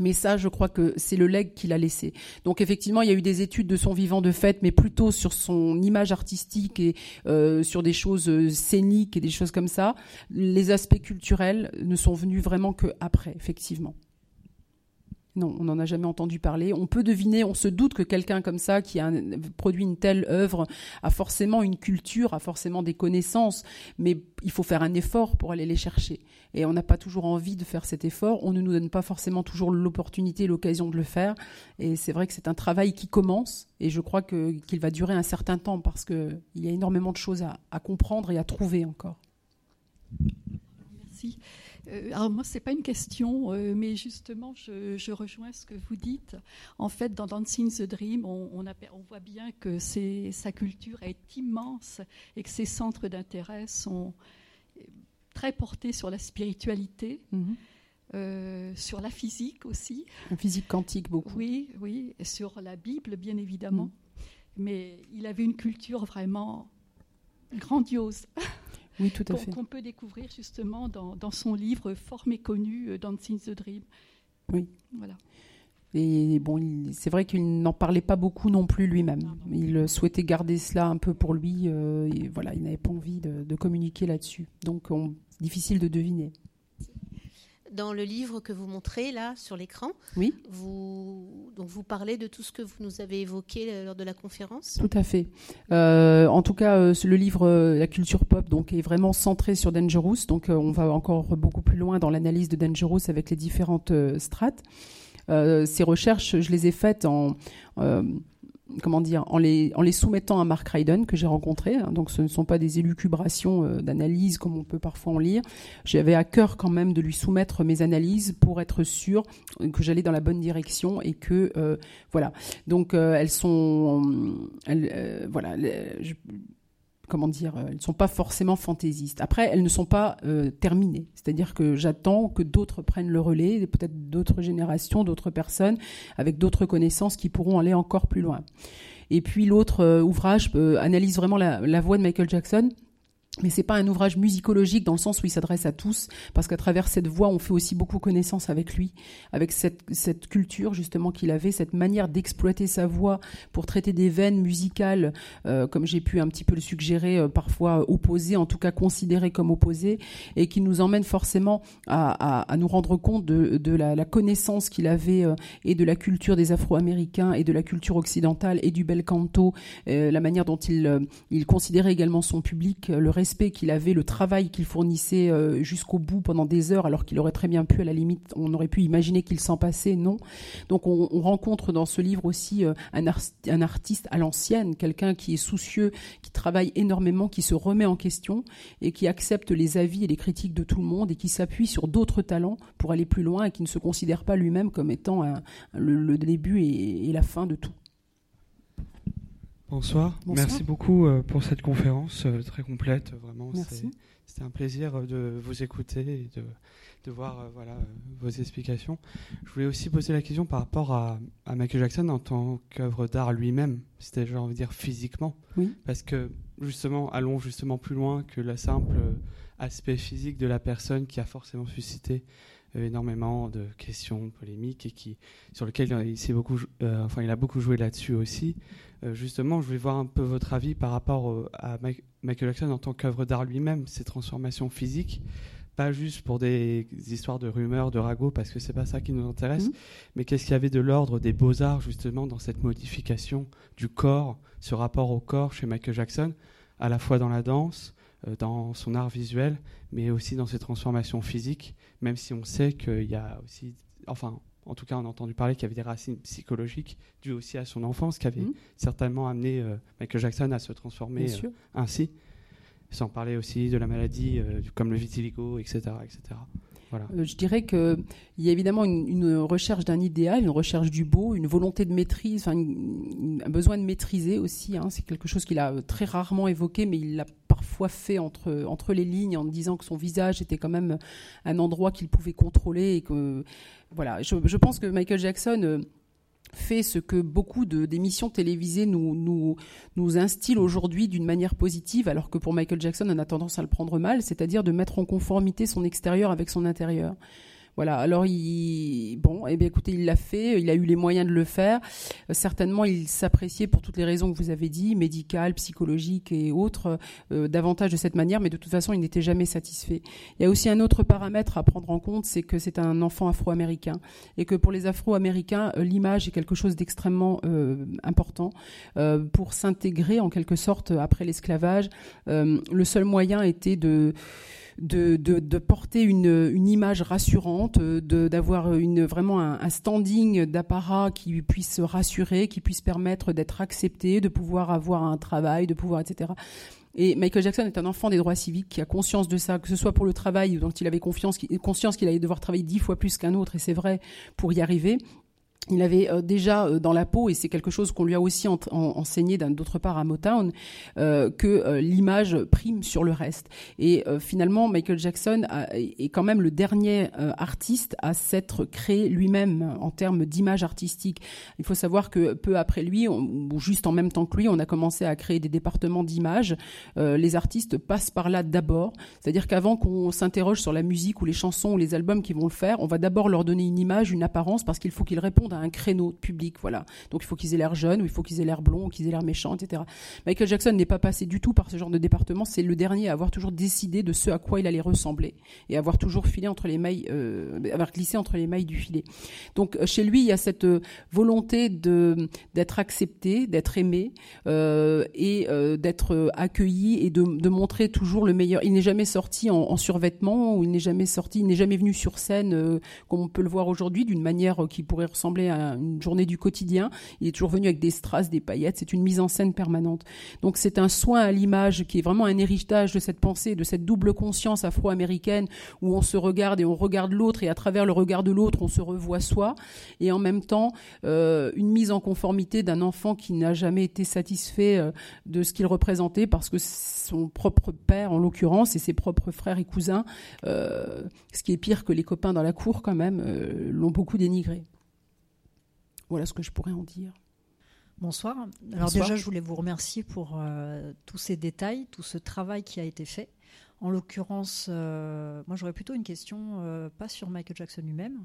Mais ça, je crois que c'est le legs qu'il a laissé. Donc effectivement, il y a eu des études de son vivant de fait, mais plutôt sur son image artistique et euh, sur des choses scéniques et des choses comme ça. Les aspects culturels ne sont venus vraiment que après, effectivement. Non, on n'en a jamais entendu parler. On peut deviner, on se doute que quelqu'un comme ça, qui a produit une telle œuvre, a forcément une culture, a forcément des connaissances, mais il faut faire un effort pour aller les chercher. Et on n'a pas toujours envie de faire cet effort. On ne nous donne pas forcément toujours l'opportunité, l'occasion de le faire. Et c'est vrai que c'est un travail qui commence, et je crois qu'il va durer un certain temps parce qu'il y a énormément de choses à, à comprendre et à trouver encore. Merci. Euh, alors moi, c'est pas une question, euh, mais justement, je, je, rejoins ce que vous dites. En fait, dans Dancing the Dream, on, on, a, on voit bien que sa culture est immense et que ses centres d'intérêt sont très portés sur la spiritualité. Mm -hmm. Euh, sur la physique aussi. La physique quantique beaucoup. Oui, oui, et sur la Bible bien évidemment. Mm. Mais il avait une culture vraiment grandiose. Oui, tout à fait. Qu'on peut découvrir justement dans, dans, son livre fort méconnu, euh, Dancing the Dream. Oui. Voilà. Et bon, c'est vrai qu'il n'en parlait pas beaucoup non plus lui-même. Il souhaitait garder cela un peu pour lui. Euh, et voilà, il n'avait pas envie de, de communiquer là-dessus. Donc, on, difficile de deviner. Dans le livre que vous montrez là sur l'écran, oui. vous, donc vous parlez de tout ce que vous nous avez évoqué lors de la conférence. Tout à fait. Euh, en tout cas, euh, le livre euh, La culture pop donc est vraiment centré sur Dangerous. Donc, euh, on va encore beaucoup plus loin dans l'analyse de Dangerous avec les différentes euh, strates. ces recherches, je les ai faites en comment dire, en les, en les soumettant à Mark Ryden que j'ai rencontré. Hein, donc ce ne sont pas des élucubrations euh, d'analyse comme on peut parfois en lire. J'avais à cœur quand même de lui soumettre mes analyses pour être sûr que j'allais dans la bonne direction et que euh, voilà. Donc euh, elles sont, elles, voilà. Je, comment dire, elles ne sont pas forcément fantaisistes. Après, elles ne sont pas euh, terminées. C'est-à-dire que j'attends que d'autres prennent le relais, peut-être d'autres générations, d'autres personnes, avec d'autres connaissances qui pourront aller encore plus loin. Et puis l'autre euh, ouvrage euh, analyse vraiment la, la voix de Michael Jackson mais c'est pas un ouvrage musicologique dans le sens où il s'adresse à tous, parce qu'à travers cette voix, on fait aussi beaucoup connaissance avec lui, avec cette, cette culture justement qu'il avait, cette manière d'exploiter sa voix pour traiter des veines musicales, euh, comme j'ai pu un petit peu le suggérer, euh, parfois opposées, en tout cas considérées comme opposées, et qui nous emmène forcément à, à, à nous rendre compte de, de la, la connaissance qu'il avait euh, et de la culture des Afro-Américains et de la culture occidentale et du bel canto, euh, la manière dont il, euh, il considérait également son public, le qu'il avait, le travail qu'il fournissait euh, jusqu'au bout pendant des heures, alors qu'il aurait très bien pu, à la limite, on aurait pu imaginer qu'il s'en passait, non. Donc on, on, rencontre dans ce livre aussi euh, un, art, un, artiste à l'ancienne, quelqu'un qui est soucieux, qui travaille énormément, qui se remet en question et qui accepte les avis et les critiques de tout le monde et qui s'appuie sur d'autres talents pour aller plus loin et qui ne se considère pas lui-même comme étant le, début et la fin de tout. Bonsoir. Bonsoir. Merci beaucoup euh, pour cette conférence euh, très complète. Vraiment, Merci. c'était un plaisir de vous écouter et de, de voir euh, voilà, vos explications. Je voulais aussi poser la question par rapport à, à Michael Jackson en tant qu'œuvre d'art lui-même, c'est-à-dire, j'ai envie de dire, physiquement. Oui. Parce que, justement, allons justement plus loin que le simple aspect physique de la personne qui a forcément suscité euh, énormément de questions polémiques et qui, sur lesquelles il, beaucoup, euh, enfin, il a beaucoup joué là-dessus aussi. Euh, justement, je voulais voir un peu votre avis par rapport euh, à Michael Jackson en tant qu'œuvre d'art lui-même, ses transformations physiques, pas juste pour des histoires de rumeurs, de ragots, parce que c'est pas ça qui nous intéresse, mmh. mais qu'est-ce qu'il y avait de l'ordre des beaux-arts justement dans cette modification du corps, ce rapport au corps chez Michael Jackson, à la fois dans la danse, euh, dans son art visuel, mais aussi dans ses transformations physiques, même si on sait qu'il y a aussi, enfin, en tout cas on a entendu parler qu'il y avait des racines psychologiques dues aussi à son enfance, qui avait Mhm. certainement amené euh, Michael Jackson à se transformer euh, ainsi. Sans parler aussi de la maladie euh, comme le vitiligo, etc. etc. Voilà. Euh, je dirais qu'il y a évidemment une, une recherche d'un idéal, une recherche du beau, une volonté de maîtrise, enfin, une- une- un besoin de maîtriser aussi. hein. C'est quelque chose qu'il a très rarement évoqué, mais il l'a parfois fait entre, entre les lignes en disant que son visage était quand même un endroit qu'il pouvait contrôler. Et que, voilà. je, pense que Michael Jackson. euh, fait ce que beaucoup d'émissions télévisées nous, nous, nous instillent aujourd'hui d'une manière positive, alors que pour Michael Jackson, on a tendance à le prendre mal, c'est-à-dire de mettre en conformité son extérieur avec son intérieur. Voilà. Alors, il, bon, eh bien, écoutez, il l'a fait. Il a eu les moyens de le faire. Euh, certainement, il s'appréciait pour toutes les raisons que vous avez dit, médicales, psychologiques et autres, euh, davantage de cette manière. Mais de toute façon, il n'était jamais satisfait. Il y a aussi un autre paramètre à prendre en compte, c'est que c'est un enfant afro-américain et que pour les Afro-américains, euh, l'image est quelque chose d'extrêmement important euh, pour s'intégrer en quelque sorte après l'esclavage. le seul moyen était de de, porter une, image rassurante, euh, d'avoir vraiment un, standing d'apparat qui puisse rassurer, qui puisse permettre d'être accepté, de pouvoir avoir un travail, de pouvoir, etc. Et Michael Jackson est un enfant des droits civiques qui a conscience de ça, que ce soit pour le travail dont il avait confiance, conscience qu'il allait devoir travailler dix fois plus qu'un autre, et c'est vrai, pour y arriver. Il avait euh, déjà euh, dans la peau, et c'est quelque chose qu'on lui a aussi en- en- enseigné d'autre part à Motown, euh, que l'image prime sur le reste. Et finalement, Michael Jackson est quand même le dernier artiste à s'être créé lui-même en termes d'image artistique. Il faut savoir que peu après lui, ou juste en même temps que lui, on a commencé à créer des départements d'image. Les artistes passent par là d'abord. C'est-à-dire qu'avant qu'on s'interroge sur la musique ou les chansons ou les albums qui vont le faire, on va d'abord leur donner une image, une apparence, parce qu'il faut qu'ils répondent à un créneau public. Voilà. Donc il faut qu'ils aient l'air jeunes, ou il faut qu'ils aient l'air blonds, ou qu'ils aient l'air méchants, etc. Michael Jackson n'est pas passé du tout par ce genre de département. C'est le dernier à avoir toujours décidé de ce à quoi il allait ressembler et avoir toujours filé entre les mailles, euh, avoir glissé entre les mailles du filet. Donc euh, chez lui, il y a cette euh, volonté de d'être accepté, d'être aimé et d'être accueilli et de, montrer toujours le meilleur. Il n'est jamais sorti en, en survêtement ou il n'est jamais sorti, il n'est jamais venu sur scène comme on peut le voir aujourd'hui d'une manière qui pourrait ressembler une journée du quotidien. Il est toujours venu avec des strass, des paillettes. C'est une mise en scène permanente. Donc c'est un soin à l'image qui est vraiment un héritage de cette pensée, de cette double conscience afro-américaine où on se regarde et on regarde l'autre et à travers le regard de l'autre on se revoit soi et en même temps euh, une mise en conformité d'un enfant qui n'a jamais été satisfait euh, de ce qu'il représentait parce que son propre père en l'occurrence et ses propres frères et cousins, euh, ce qui est pire que les copains dans la cour quand même, l'ont beaucoup dénigré. Voilà ce que je pourrais en dire. Bonsoir. Alors Bonsoir. déjà, je voulais vous remercier pour euh, tous ces détails, tout ce travail qui a été fait. En l'occurrence, euh, moi j'aurais plutôt une question, euh, pas sur Michael Jackson lui-même,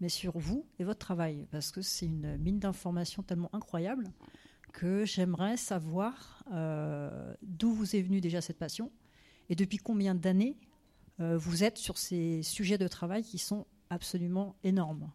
mais sur vous et votre travail, parce que c'est une mine d'informations tellement incroyable que j'aimerais savoir d'où vous est venue déjà cette passion et depuis combien d'années vous êtes sur ces sujets de travail qui sont absolument énormes.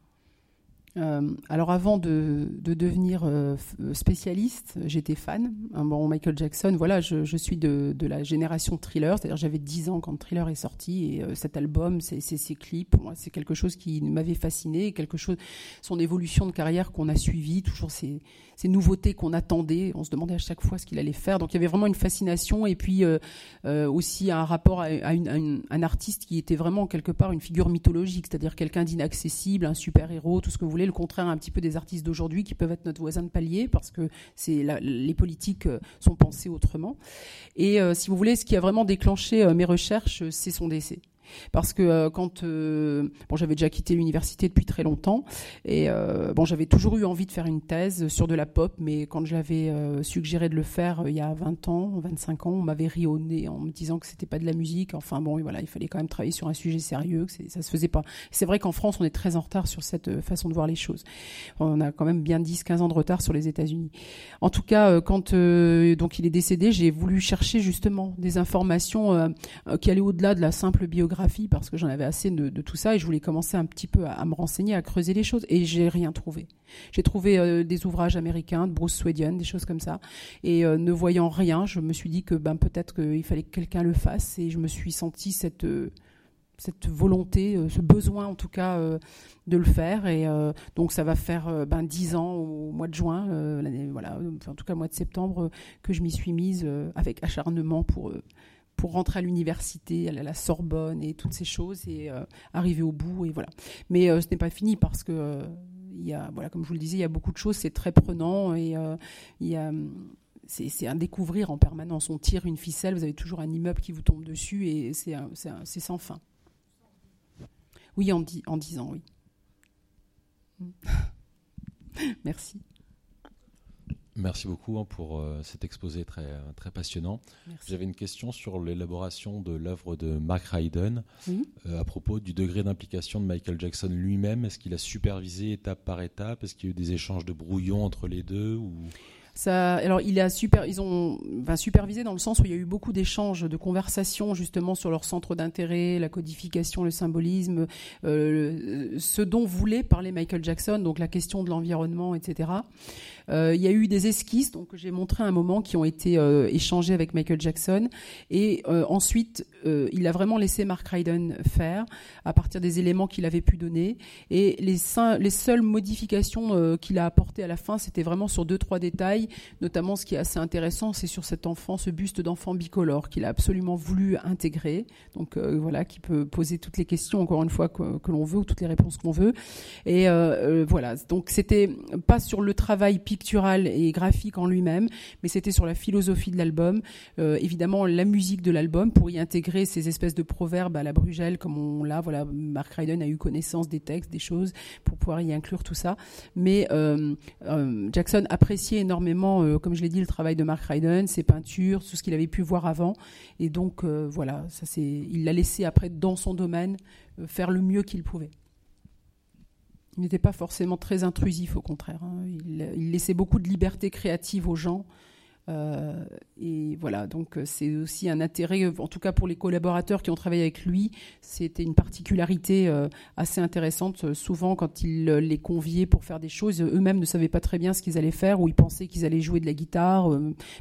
Euh, alors avant de, de devenir euh, f- spécialiste, j'étais fan. Hein, bon, Michael Jackson, voilà, je, je suis de, de la génération Thriller, c'est-à-dire j'avais 10 ans quand Thriller est sorti et euh, cet album, ces clips, moi, c'est quelque chose qui m'avait fasciné, quelque chose, son évolution de carrière qu'on a suivi, toujours ces, ces nouveautés qu'on attendait. On se demandait à chaque fois ce qu'il allait faire. Donc il y avait vraiment une fascination et puis euh, euh, aussi un rapport à, à une- à une- un artiste qui était vraiment quelque part une figure mythologique, c'est-à-dire quelqu'un d'inaccessible, un super-héros, tout ce que vous voulez, le contraire un petit peu des artistes d'aujourd'hui qui peuvent être notre voisin de palier parce que c'est les politiques euh, sont pensées autrement. Et euh, si vous voulez, ce qui a vraiment déclenché euh, mes recherches, c'est son décès. Parce que euh, quand euh, bon, j'avais déjà quitté l'université depuis très longtemps et euh, bon, j'avais toujours eu envie de faire une thèse sur de la pop, mais quand j'avais euh, suggéré de le faire il y a 20 ans, 25 ans, on m'avait ri au nez en me disant que c'était pas de la musique. Enfin bon, voilà, il fallait quand même travailler sur un sujet sérieux, que ça se faisait pas. C'est vrai qu'en France, on est très en retard sur cette façon de voir les choses. On a quand même bien 10-15 ans de retard sur les États-Unis. En tout cas, quand donc il est décédé, j'ai voulu chercher justement des informations qui allaient au-delà de la simple biographie parce que j'en avais assez de, tout ça et je voulais commencer un petit peu à, me renseigner, à creuser les choses et j'ai rien trouvé. J'ai trouvé euh, des ouvrages américains de Bruce Swedian, des choses comme ça et euh, ne voyant rien, je me suis dit que ben peut-être qu'il fallait que quelqu'un le fasse et je me suis senti cette euh, cette volonté, ce besoin en tout cas de le faire. Et donc ça va faire ben, 10 ans au mois de juin, voilà, en tout cas au mois de septembre, que je m'y suis mise avec acharnement pour pour rentrer à l'université, à la Sorbonne et toutes ces choses et arriver au bout et voilà. Mais ce n'est pas fini parce que il y a, voilà, comme je vous le disais, il y a beaucoup de choses, c'est très prenant et il y a c'est un découvrir en permanence. On tire une ficelle, vous avez toujours un immeuble qui vous tombe dessus et c'est sans fin. Oui, en, dix, en ans, oui. Merci. Merci beaucoup hein, pour euh, cet exposé très, très passionnant. J'avais une question sur l'élaboration de l'œuvre de Mark Ryden euh, à propos du degré d'implication de Michael Jackson lui-même. Est-ce qu'il a supervisé étape par étape? Est-ce qu'il y a eu des échanges de brouillons entre les deux ou? Alors, il a super, ils ont supervisé dans le sens où il y a eu beaucoup d'échanges, de conversations justement sur leur centre d'intérêt, la codification, le symbolisme, euh, ce dont voulait parler Michael Jackson, donc la question de l'environnement, etc. Euh, il y a eu des esquisses, donc j'ai montré un moment, qui ont été euh, échangées avec Michael Jackson, et ensuite il a vraiment laissé Mark Ryden faire à partir des éléments qu'il avait pu donner, et les, les seules modifications qu'il a apportées à la fin, c'était vraiment sur deux trois détails. Notamment ce qui est assez intéressant, c'est sur cet enfant, ce buste d'enfant bicolore qu'il a absolument voulu intégrer, donc euh, voilà, qui peut poser toutes les questions, encore une fois, que, l'on veut, ou toutes les réponses qu'on veut. Et euh, euh, voilà, donc c'était pas sur le travail pictural et graphique en lui-même, mais c'était sur la philosophie de l'album, évidemment la musique de l'album, pour y intégrer ces espèces de proverbes à la Brugel, comme on l'a, voilà, Mark Ryden a eu connaissance des textes, des choses, pour pouvoir y inclure tout ça. Mais Jackson appréciait énormément euh, comme je l'ai dit, le travail de Mark Ryden, ses peintures, tout ce qu'il avait pu voir avant. Et donc, euh, voilà, ça c'est, il l'a laissé après dans son domaine euh, faire le mieux qu'il pouvait. Il n'était pas forcément très intrusif, au contraire. Hein. il, laissait beaucoup de liberté créative aux gens. Euh, et voilà, donc euh, c'est aussi un intérêt, euh, en tout cas pour les collaborateurs qui ont travaillé avec lui, c'était une particularité assez intéressante. Souvent, quand il les conviait pour faire des choses, eux-mêmes ne savaient pas très bien ce qu'ils allaient faire, ou ils pensaient qu'ils allaient jouer de la guitare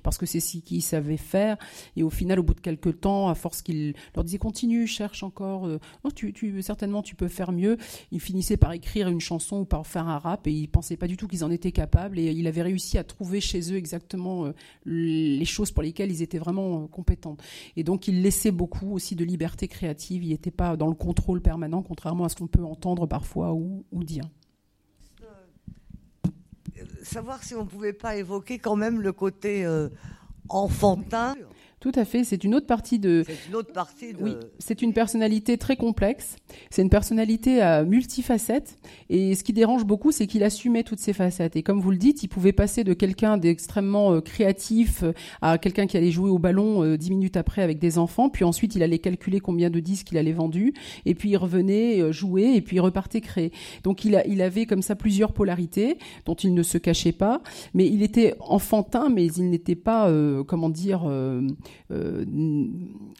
parce que c'est ce qu'ils savaient faire. Et au final, au bout de quelques temps, à force qu'il leur disait continue, cherche encore, non, tu, certainement tu peux faire mieux, ils finissaient par écrire une chanson ou par faire un rap et ils pensaient pas du tout qu'ils en étaient capables. Et il avait réussi à trouver chez eux exactement les choses pour lesquelles ils étaient vraiment euh, compétents. Et donc, il laissait beaucoup aussi de liberté créative. Il n'était pas dans le contrôle permanent, contrairement à ce qu'on peut entendre parfois ou, dire. Euh, savoir si on ne pouvait pas évoquer quand même le côté euh, enfantin tout à fait, c'est une autre partie de. C'est une autre partie de. Oui, c'est une personnalité très complexe. C'est une personnalité à multifacettes. Et ce qui dérange beaucoup, c'est qu'il assumait toutes ces facettes. Et comme vous le dites, il pouvait passer de quelqu'un d'extrêmement euh, créatif euh, à quelqu'un qui allait jouer au ballon euh, dix minutes après avec des enfants. Puis ensuite, il allait calculer combien de disques il allait vendus. Et puis il revenait jouer et puis il repartait créer. Donc il, a, il avait comme ça plusieurs polarités dont il ne se cachait pas. Mais il était enfantin, mais il n'était pas, comment dire. Euh,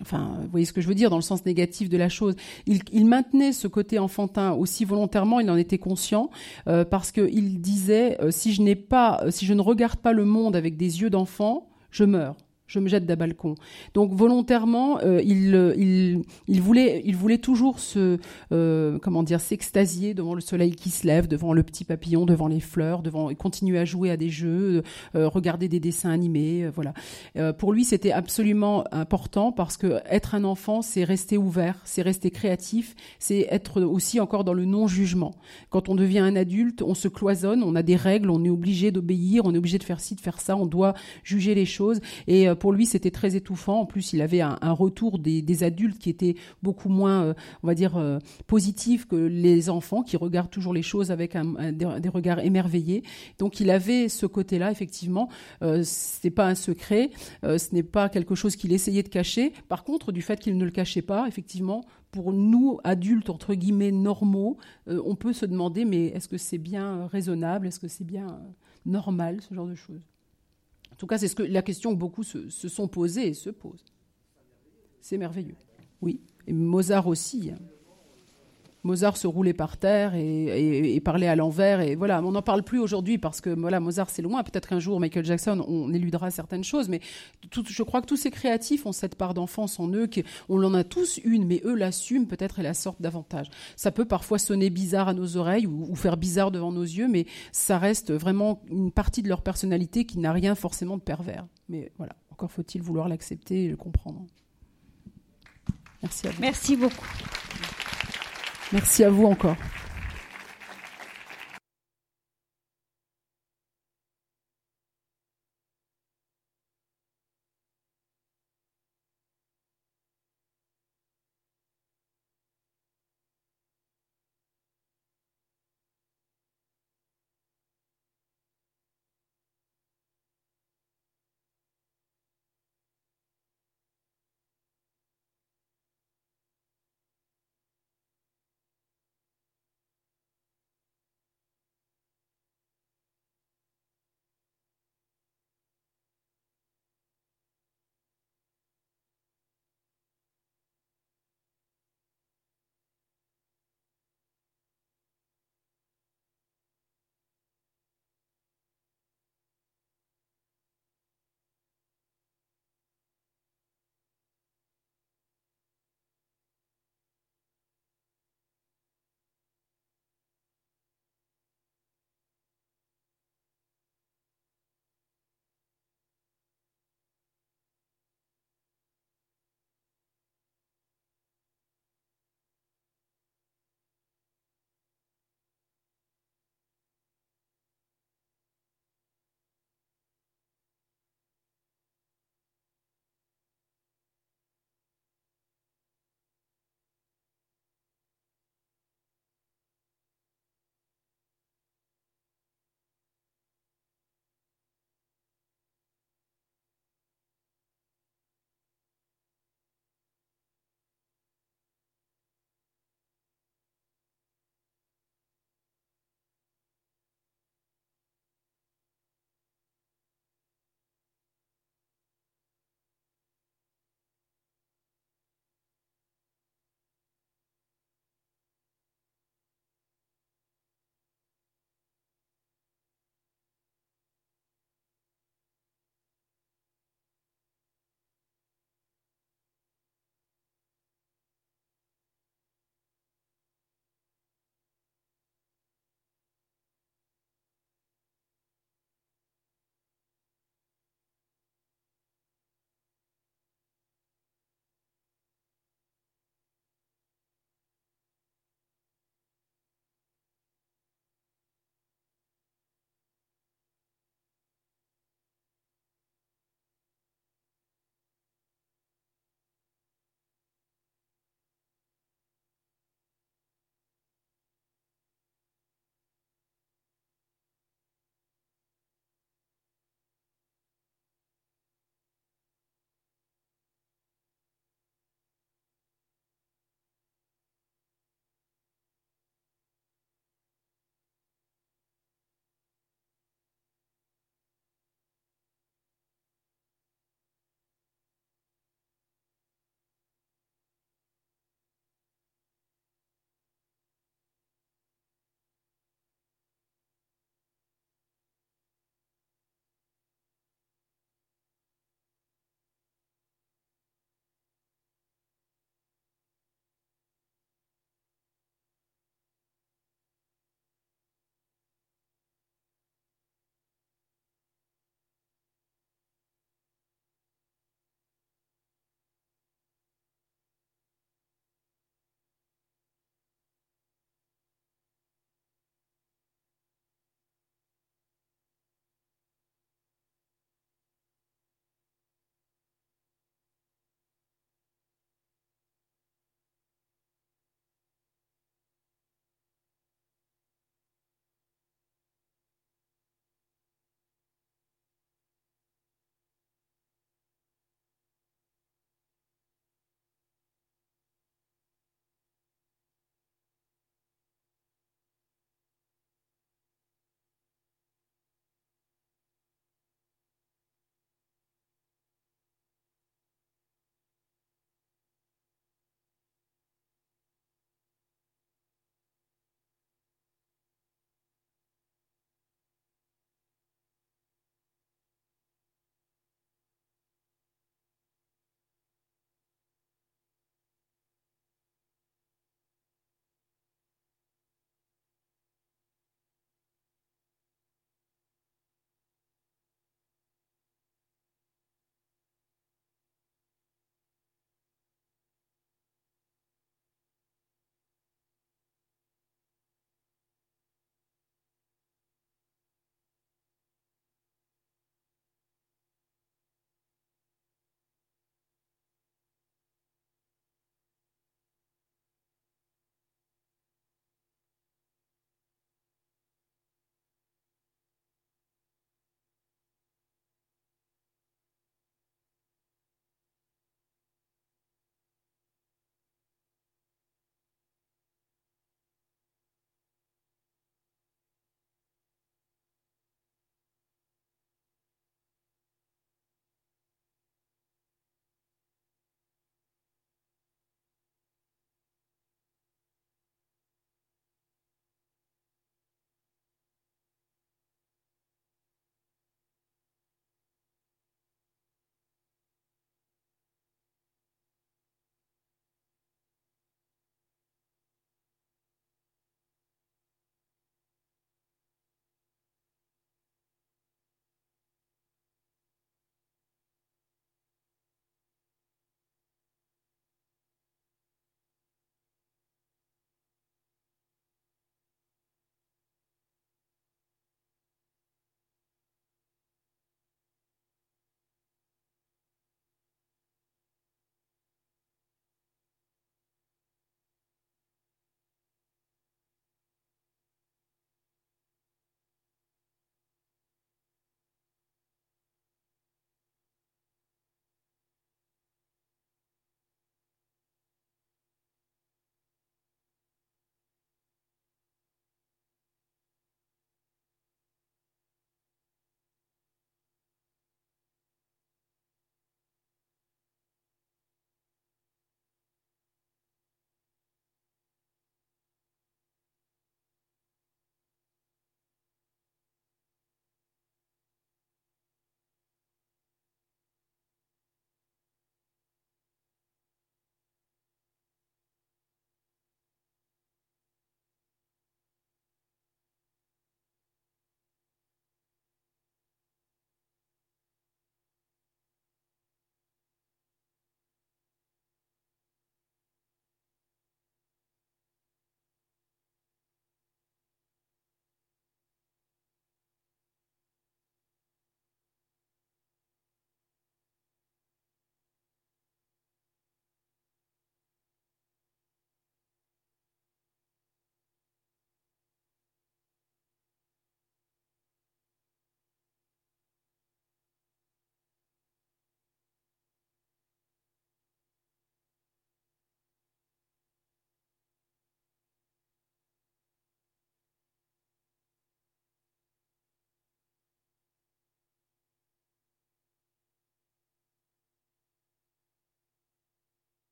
enfin, vous voyez ce que je veux dire dans le sens négatif de la chose. Il, maintenait ce côté enfantin aussi volontairement, il en était conscient euh, parce qu'il disait euh, si je n'ai pas, si je ne regarde pas le monde avec des yeux d'enfant, je meurs je me jette d'un balcon. Donc volontairement, euh, il, il, il, voulait, il voulait toujours se, euh, comment dire, s'extasier devant le soleil qui se lève, devant le petit papillon, devant les fleurs, devant continuer à jouer à des jeux, euh, regarder des dessins animés, voilà. pour lui, c'était absolument important parce que être un enfant, c'est rester ouvert, c'est rester créatif, c'est être aussi encore dans le non-jugement. Quand on devient un adulte, on se cloisonne, on a des règles, on est obligé d'obéir, on est obligé de faire ci, de faire ça, on doit juger les choses et pour lui, c'était très étouffant. En plus, il avait un, retour des, adultes qui était beaucoup moins, euh, on va dire, euh, positif que les enfants qui regardent toujours les choses avec des, regards émerveillés. Donc, il avait ce côté-là, effectivement. Euh, ce n'est pas un secret, ce n'est pas quelque chose qu'il essayait de cacher. Par contre, du fait qu'il ne le cachait pas, effectivement, pour nous, adultes, entre guillemets, normaux, on peut se demander, mais est-ce que c'est bien raisonnable? Est-ce que c'est bien normal, ce genre de choses? Tout cas, c'est ce que, la question que beaucoup se, sont posées et se posent. C'est merveilleux. Oui. Et Mozart aussi. Hein. Mozart se roulait par terre et, parlait à l'envers. Et voilà, on n'en parle plus aujourd'hui parce que voilà, Mozart c'est loin. Peut-être qu'un jour Michael Jackson, on éludera certaines choses, mais je crois que tous ces créatifs ont cette part d'enfance en eux. On en a tous une, mais eux l'assument peut-être et la sortent davantage. Ça peut parfois sonner bizarre à nos oreilles ou, faire bizarre devant nos yeux, mais ça reste vraiment une partie de leur personnalité qui n'a rien forcément de pervers. Mais voilà, encore faut-il vouloir l'accepter et le comprendre. Merci à vous. Merci beaucoup. Merci à vous encore.